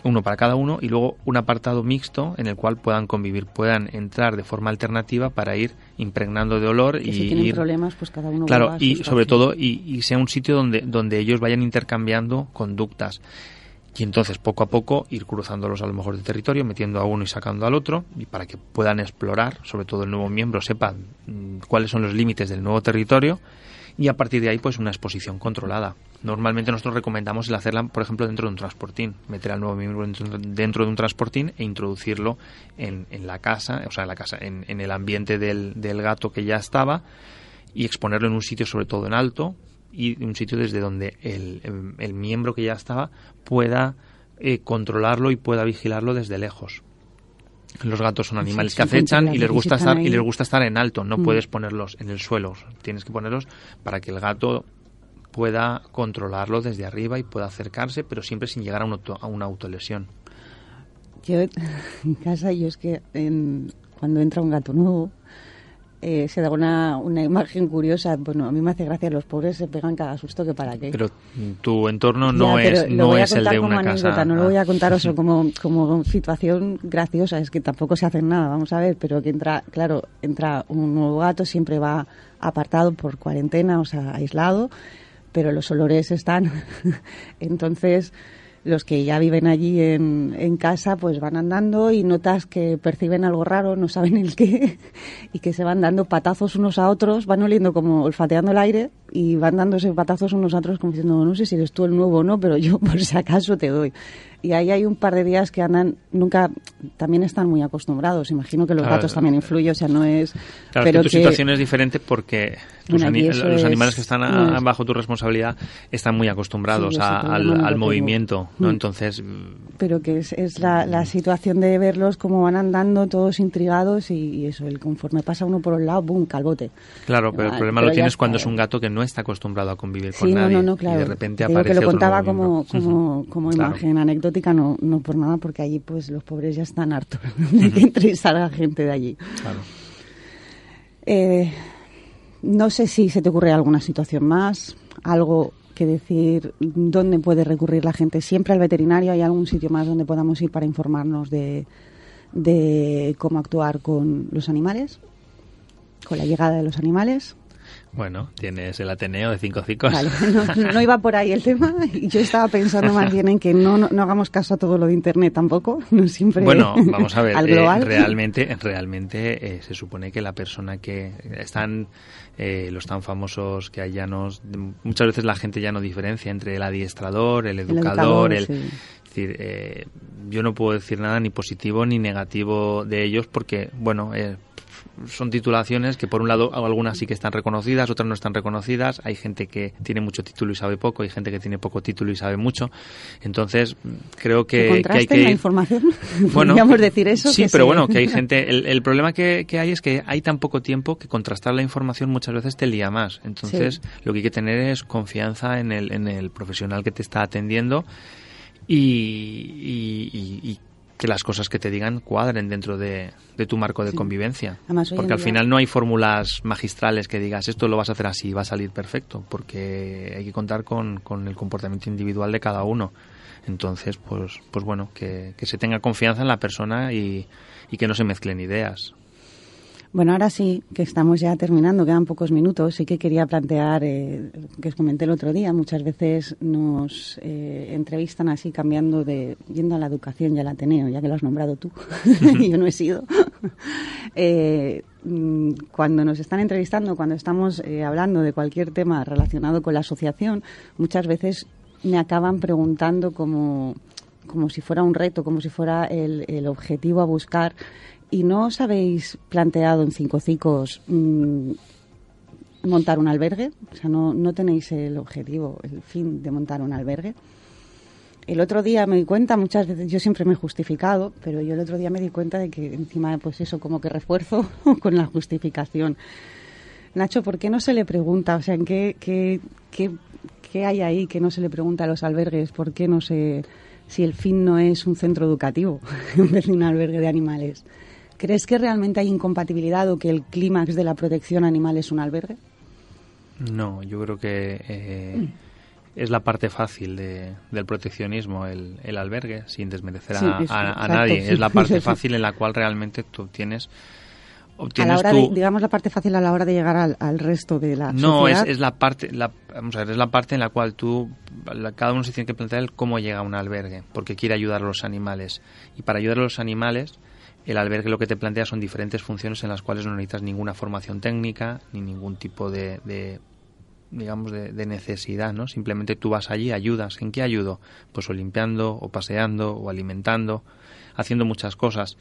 B: uno para cada uno y luego un apartado mixto en el cual puedan convivir, puedan entrar de forma alternativa para ir impregnando de olor y
A: si tienen
B: ir
A: problemas, pues cada uno
B: claro y sobre todo y, y sea un sitio donde donde ellos vayan intercambiando conductas y entonces poco a poco ir cruzándolos a lo mejor de territorio metiendo a uno y sacando al otro y para que puedan explorar sobre todo el nuevo miembro sepa mm, cuáles son los límites del nuevo territorio y a partir de ahí pues una exposición controlada. Normalmente nosotros recomendamos el hacerla, por ejemplo, dentro de un transportín, meter al nuevo miembro dentro, de un transportín e introducirlo en, en la casa, o sea, en la casa, en, en el ambiente del, del gato que ya estaba y exponerlo en un sitio sobre todo en alto y un sitio desde donde el, el- el miembro que ya estaba pueda eh, controlarlo y pueda vigilarlo desde lejos. Los gatos son animales
A: Sí,
B: que acechan y les gusta estar y les gusta estar en alto, no
A: Mm.
B: puedes ponerlos en el suelo, tienes que ponerlos para que el gato pueda controlarlo desde arriba y pueda acercarse, pero siempre sin llegar a, un auto- a una autolesión.
A: Yo [LAUGHS] en casa, yo es que en- cuando entra un gato nuevo, eh, se da una, una imagen curiosa. Bueno, a mí me hace gracia, los pobres se pegan cada susto que para qué.
B: Pero tu entorno no
A: Ya,
B: es no es el de una
A: anécdota,
B: casa.
A: no lo voy a contar o sea, [LAUGHS] como, como situación graciosa, es que tampoco se hace nada, vamos a ver, pero que entra, claro, entra un nuevo gato, siempre va apartado por cuarentena, o sea, aislado, pero los olores están. [LAUGHS] Entonces, los que ya viven allí en, casa, pues van andando y notas que perciben algo raro, no saben el qué, [LAUGHS] y que se van dando patazos unos a otros, van oliendo como olfateando el aire y van dándose patazos unos a otros como diciendo, no sé si eres tú el nuevo o no, pero yo [LAUGHS] por si acaso te doy. Y ahí hay un par de días que andan, nunca, también están muy acostumbrados, imagino que los
B: Claro,
A: gatos también influyen, o sea, no es...
B: Claro,
A: pero
B: es que tu situación es diferente porque tus
A: Bueno,
B: ani- los
A: es-
B: animales que están a-
A: no es-
B: bajo tu responsabilidad están muy acostumbrados
A: Sí,
B: a- al, al movimiento, ¿no?
A: Mm.
B: Entonces,
A: pero que es, es la, la situación de verlos como van andando todos intrigados y, y eso, el conforme pasa uno por un lado, ¡boom!, calbote.
B: claro, pero el
A: Ah,
B: problema
A: pero
B: lo tienes cuando es un gato que no está acostumbrado a convivir con
A: Sí, no,
B: nadie
A: no, no, claro.
B: y de repente
A: digo
B: aparece
A: que lo contaba como, como, como
B: Claro.
A: imagen anecdótica, no, no por nada, porque allí pues los pobres ya están hartos [LAUGHS] de que entre y salga gente de allí.
B: Claro.
A: Eh, no sé si se te ocurre alguna situación más, algo que decir, dónde puede recurrir la gente. Siempre al veterinario, ¿hay algún sitio más donde podamos ir para informarnos de, de cómo actuar con los animales? Con la llegada de los animales.
B: Bueno, tienes el Ateneo de cinco cicos.
A: Vale, no, no iba por ahí el tema. y Yo estaba pensando más bien en que no, no, no hagamos caso a todo lo de Internet tampoco. [LAUGHS] No siempre
B: Bueno, vamos a ver, [LAUGHS]
A: al
B: eh,
A: global.
B: realmente, realmente eh, se supone que la persona que están, eh, los tan famosos que hay llanos, muchas veces la gente ya no diferencia entre el adiestrador, el educador,
A: educador,
B: el,
A: sí.
B: es decir, eh, yo no puedo decir nada ni positivo ni negativo de ellos porque, bueno, eh, son titulaciones que por un lado algunas sí que están reconocidas, otras no están reconocidas. Hay gente que tiene mucho título y sabe poco, hay gente que tiene poco título y sabe mucho. Entonces, creo que,
A: ¿Que
B: hay que
A: la información? [LAUGHS]
B: bueno,
A: Podríamos decir eso.
B: Sí,
A: que
B: pero bueno, que hay gente. El, el problema que, que hay es que hay tan poco tiempo que contrastar la información muchas veces te lía más. Entonces,
A: Sí.
B: lo que hay que tener es confianza en el, en el profesional que te está atendiendo y- y que las cosas que te digan cuadren dentro de, de tu marco de
A: Sí.
B: convivencia.
A: Además,
B: porque al final no hay fórmulas magistrales que digas esto lo vas a hacer así y va a salir perfecto, porque hay que contar con, con el comportamiento individual de cada uno. Entonces, pues, pues bueno, que, que se tenga confianza en la persona y, y que no se mezclen ideas.
A: Bueno, ahora sí, que estamos ya terminando, quedan pocos minutos. Sí que quería plantear, eh, que os comenté el otro día, muchas veces nos eh, entrevistan así, cambiando de, yendo a la educación y al Ateneo, ya que lo has nombrado tú, [LAUGHS] yo no he sido. [LAUGHS] Eh, mm, cuando nos están entrevistando, cuando estamos eh, hablando de cualquier tema relacionado con la asociación, muchas veces me acaban preguntando como, como si fuera un reto, como si fuera el, el objetivo a buscar. ¿Y no os habéis planteado en Cinco Cicos mm, montar un albergue? O sea, no, no tenéis el objetivo, el fin de montar un albergue. El otro día me di cuenta, muchas veces, yo siempre me he justificado, pero yo el otro día me di cuenta de que encima, pues eso, como que refuerzo [LAUGHS] con la justificación. Nacho, ¿por qué no se le pregunta? O sea, ¿en qué, qué, qué, hay ahí que no se le pregunta a los albergues? ¿Por qué no se, si el fin no es un centro educativo [LAUGHS] en vez de un albergue de animales? ¿Crees que realmente hay incompatibilidad o que el clímax de la protección animal es un albergue?
B: No, yo creo que eh, es la parte fácil de- del proteccionismo, el, el albergue, sin desmerecer a,
A: Sí, es-
B: a- a
A: exacto,
B: nadie.
A: sí.
B: Es la [LAUGHS] parte fácil en la cual realmente tú tienes
A: A la
B: obtienes
A: hora
B: tu-
A: de, digamos, la parte fácil a la hora de llegar al, al resto de la
B: no, es,
A: sociedad.
B: es la parte, la, vamos a ver, es la parte en la cual tú, la- cada uno se tiene que plantear el cómo llega a un albergue, porque quiere ayudar a los animales. Y para ayudar a los animales, el albergue lo que te plantea son diferentes funciones en las cuales no necesitas ninguna formación técnica, ni ningún tipo de, de, digamos, de, necesidad, ¿no? Simplemente tú vas allí, ayudas. ¿En qué ayudo? Pues o limpiando, o paseando, o alimentando, haciendo muchas cosas.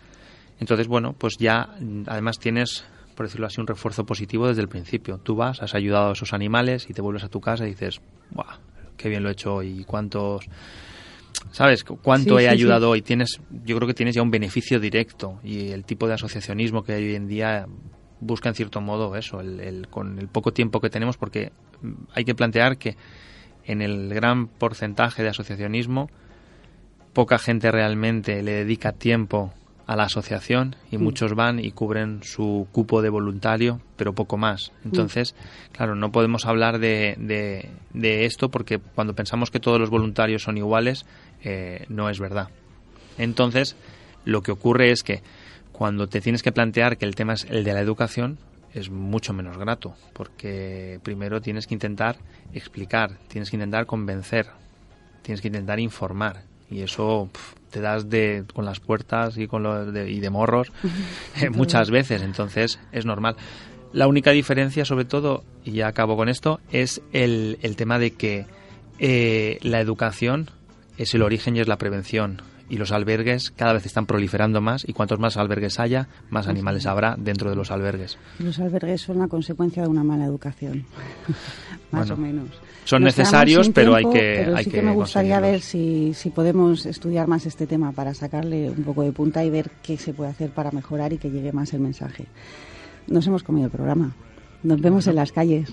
B: Entonces, bueno, pues ya además tienes, por decirlo así, un refuerzo positivo desde el principio. Tú vas, has ayudado a esos animales y te vuelves a tu casa y dices, ¡buah! ¡Qué bien lo he hecho hoy! ¿Cuántos... ¿Sabes? ¿Cu- ¿Cuánto
A: Sí,
B: he
A: sí,
B: ayudado
A: sí.
B: hoy? Tienes, yo creo que tienes ya un beneficio directo y el tipo de asociacionismo que hay hoy en día busca en cierto modo eso, el, el- con el poco tiempo que tenemos, porque mm, hay que plantear que en el gran porcentaje de asociacionismo poca gente realmente le dedica tiempo a la asociación y
A: Mm.
B: muchos van y cubren su cupo de voluntario, pero poco más. Entonces, claro, no podemos hablar de, de- de esto porque cuando pensamos que todos los voluntarios son iguales, eh, no es verdad. Entonces, lo que ocurre es que cuando te tienes que plantear que el tema es el de la educación, es mucho menos grato, porque primero tienes que intentar explicar, tienes que intentar convencer, tienes que intentar informar y eso pf, te das de con las puertas y con lo de, y de morros [LAUGHS] eh, muchas veces entonces es normal la única diferencia sobre todo y ya acabo con esto es el, el tema de que eh, la educación es el origen y es la prevención y los albergues cada vez están proliferando más y cuantos más albergues haya más animales habrá dentro de los albergues
A: Los albergues son la consecuencia de una mala educación, [LAUGHS] más
B: Bueno,
A: o menos.
B: son
A: Nos
B: necesarios, pero hay que-
A: pero
B: hay
A: sí
B: que
A: que me gustaría ver si, si podemos estudiar más este tema para sacarle un poco de punta y ver qué se puede hacer para mejorar y que llegue más el mensaje. Nos hemos comido el programa. Nos vemos en las calles.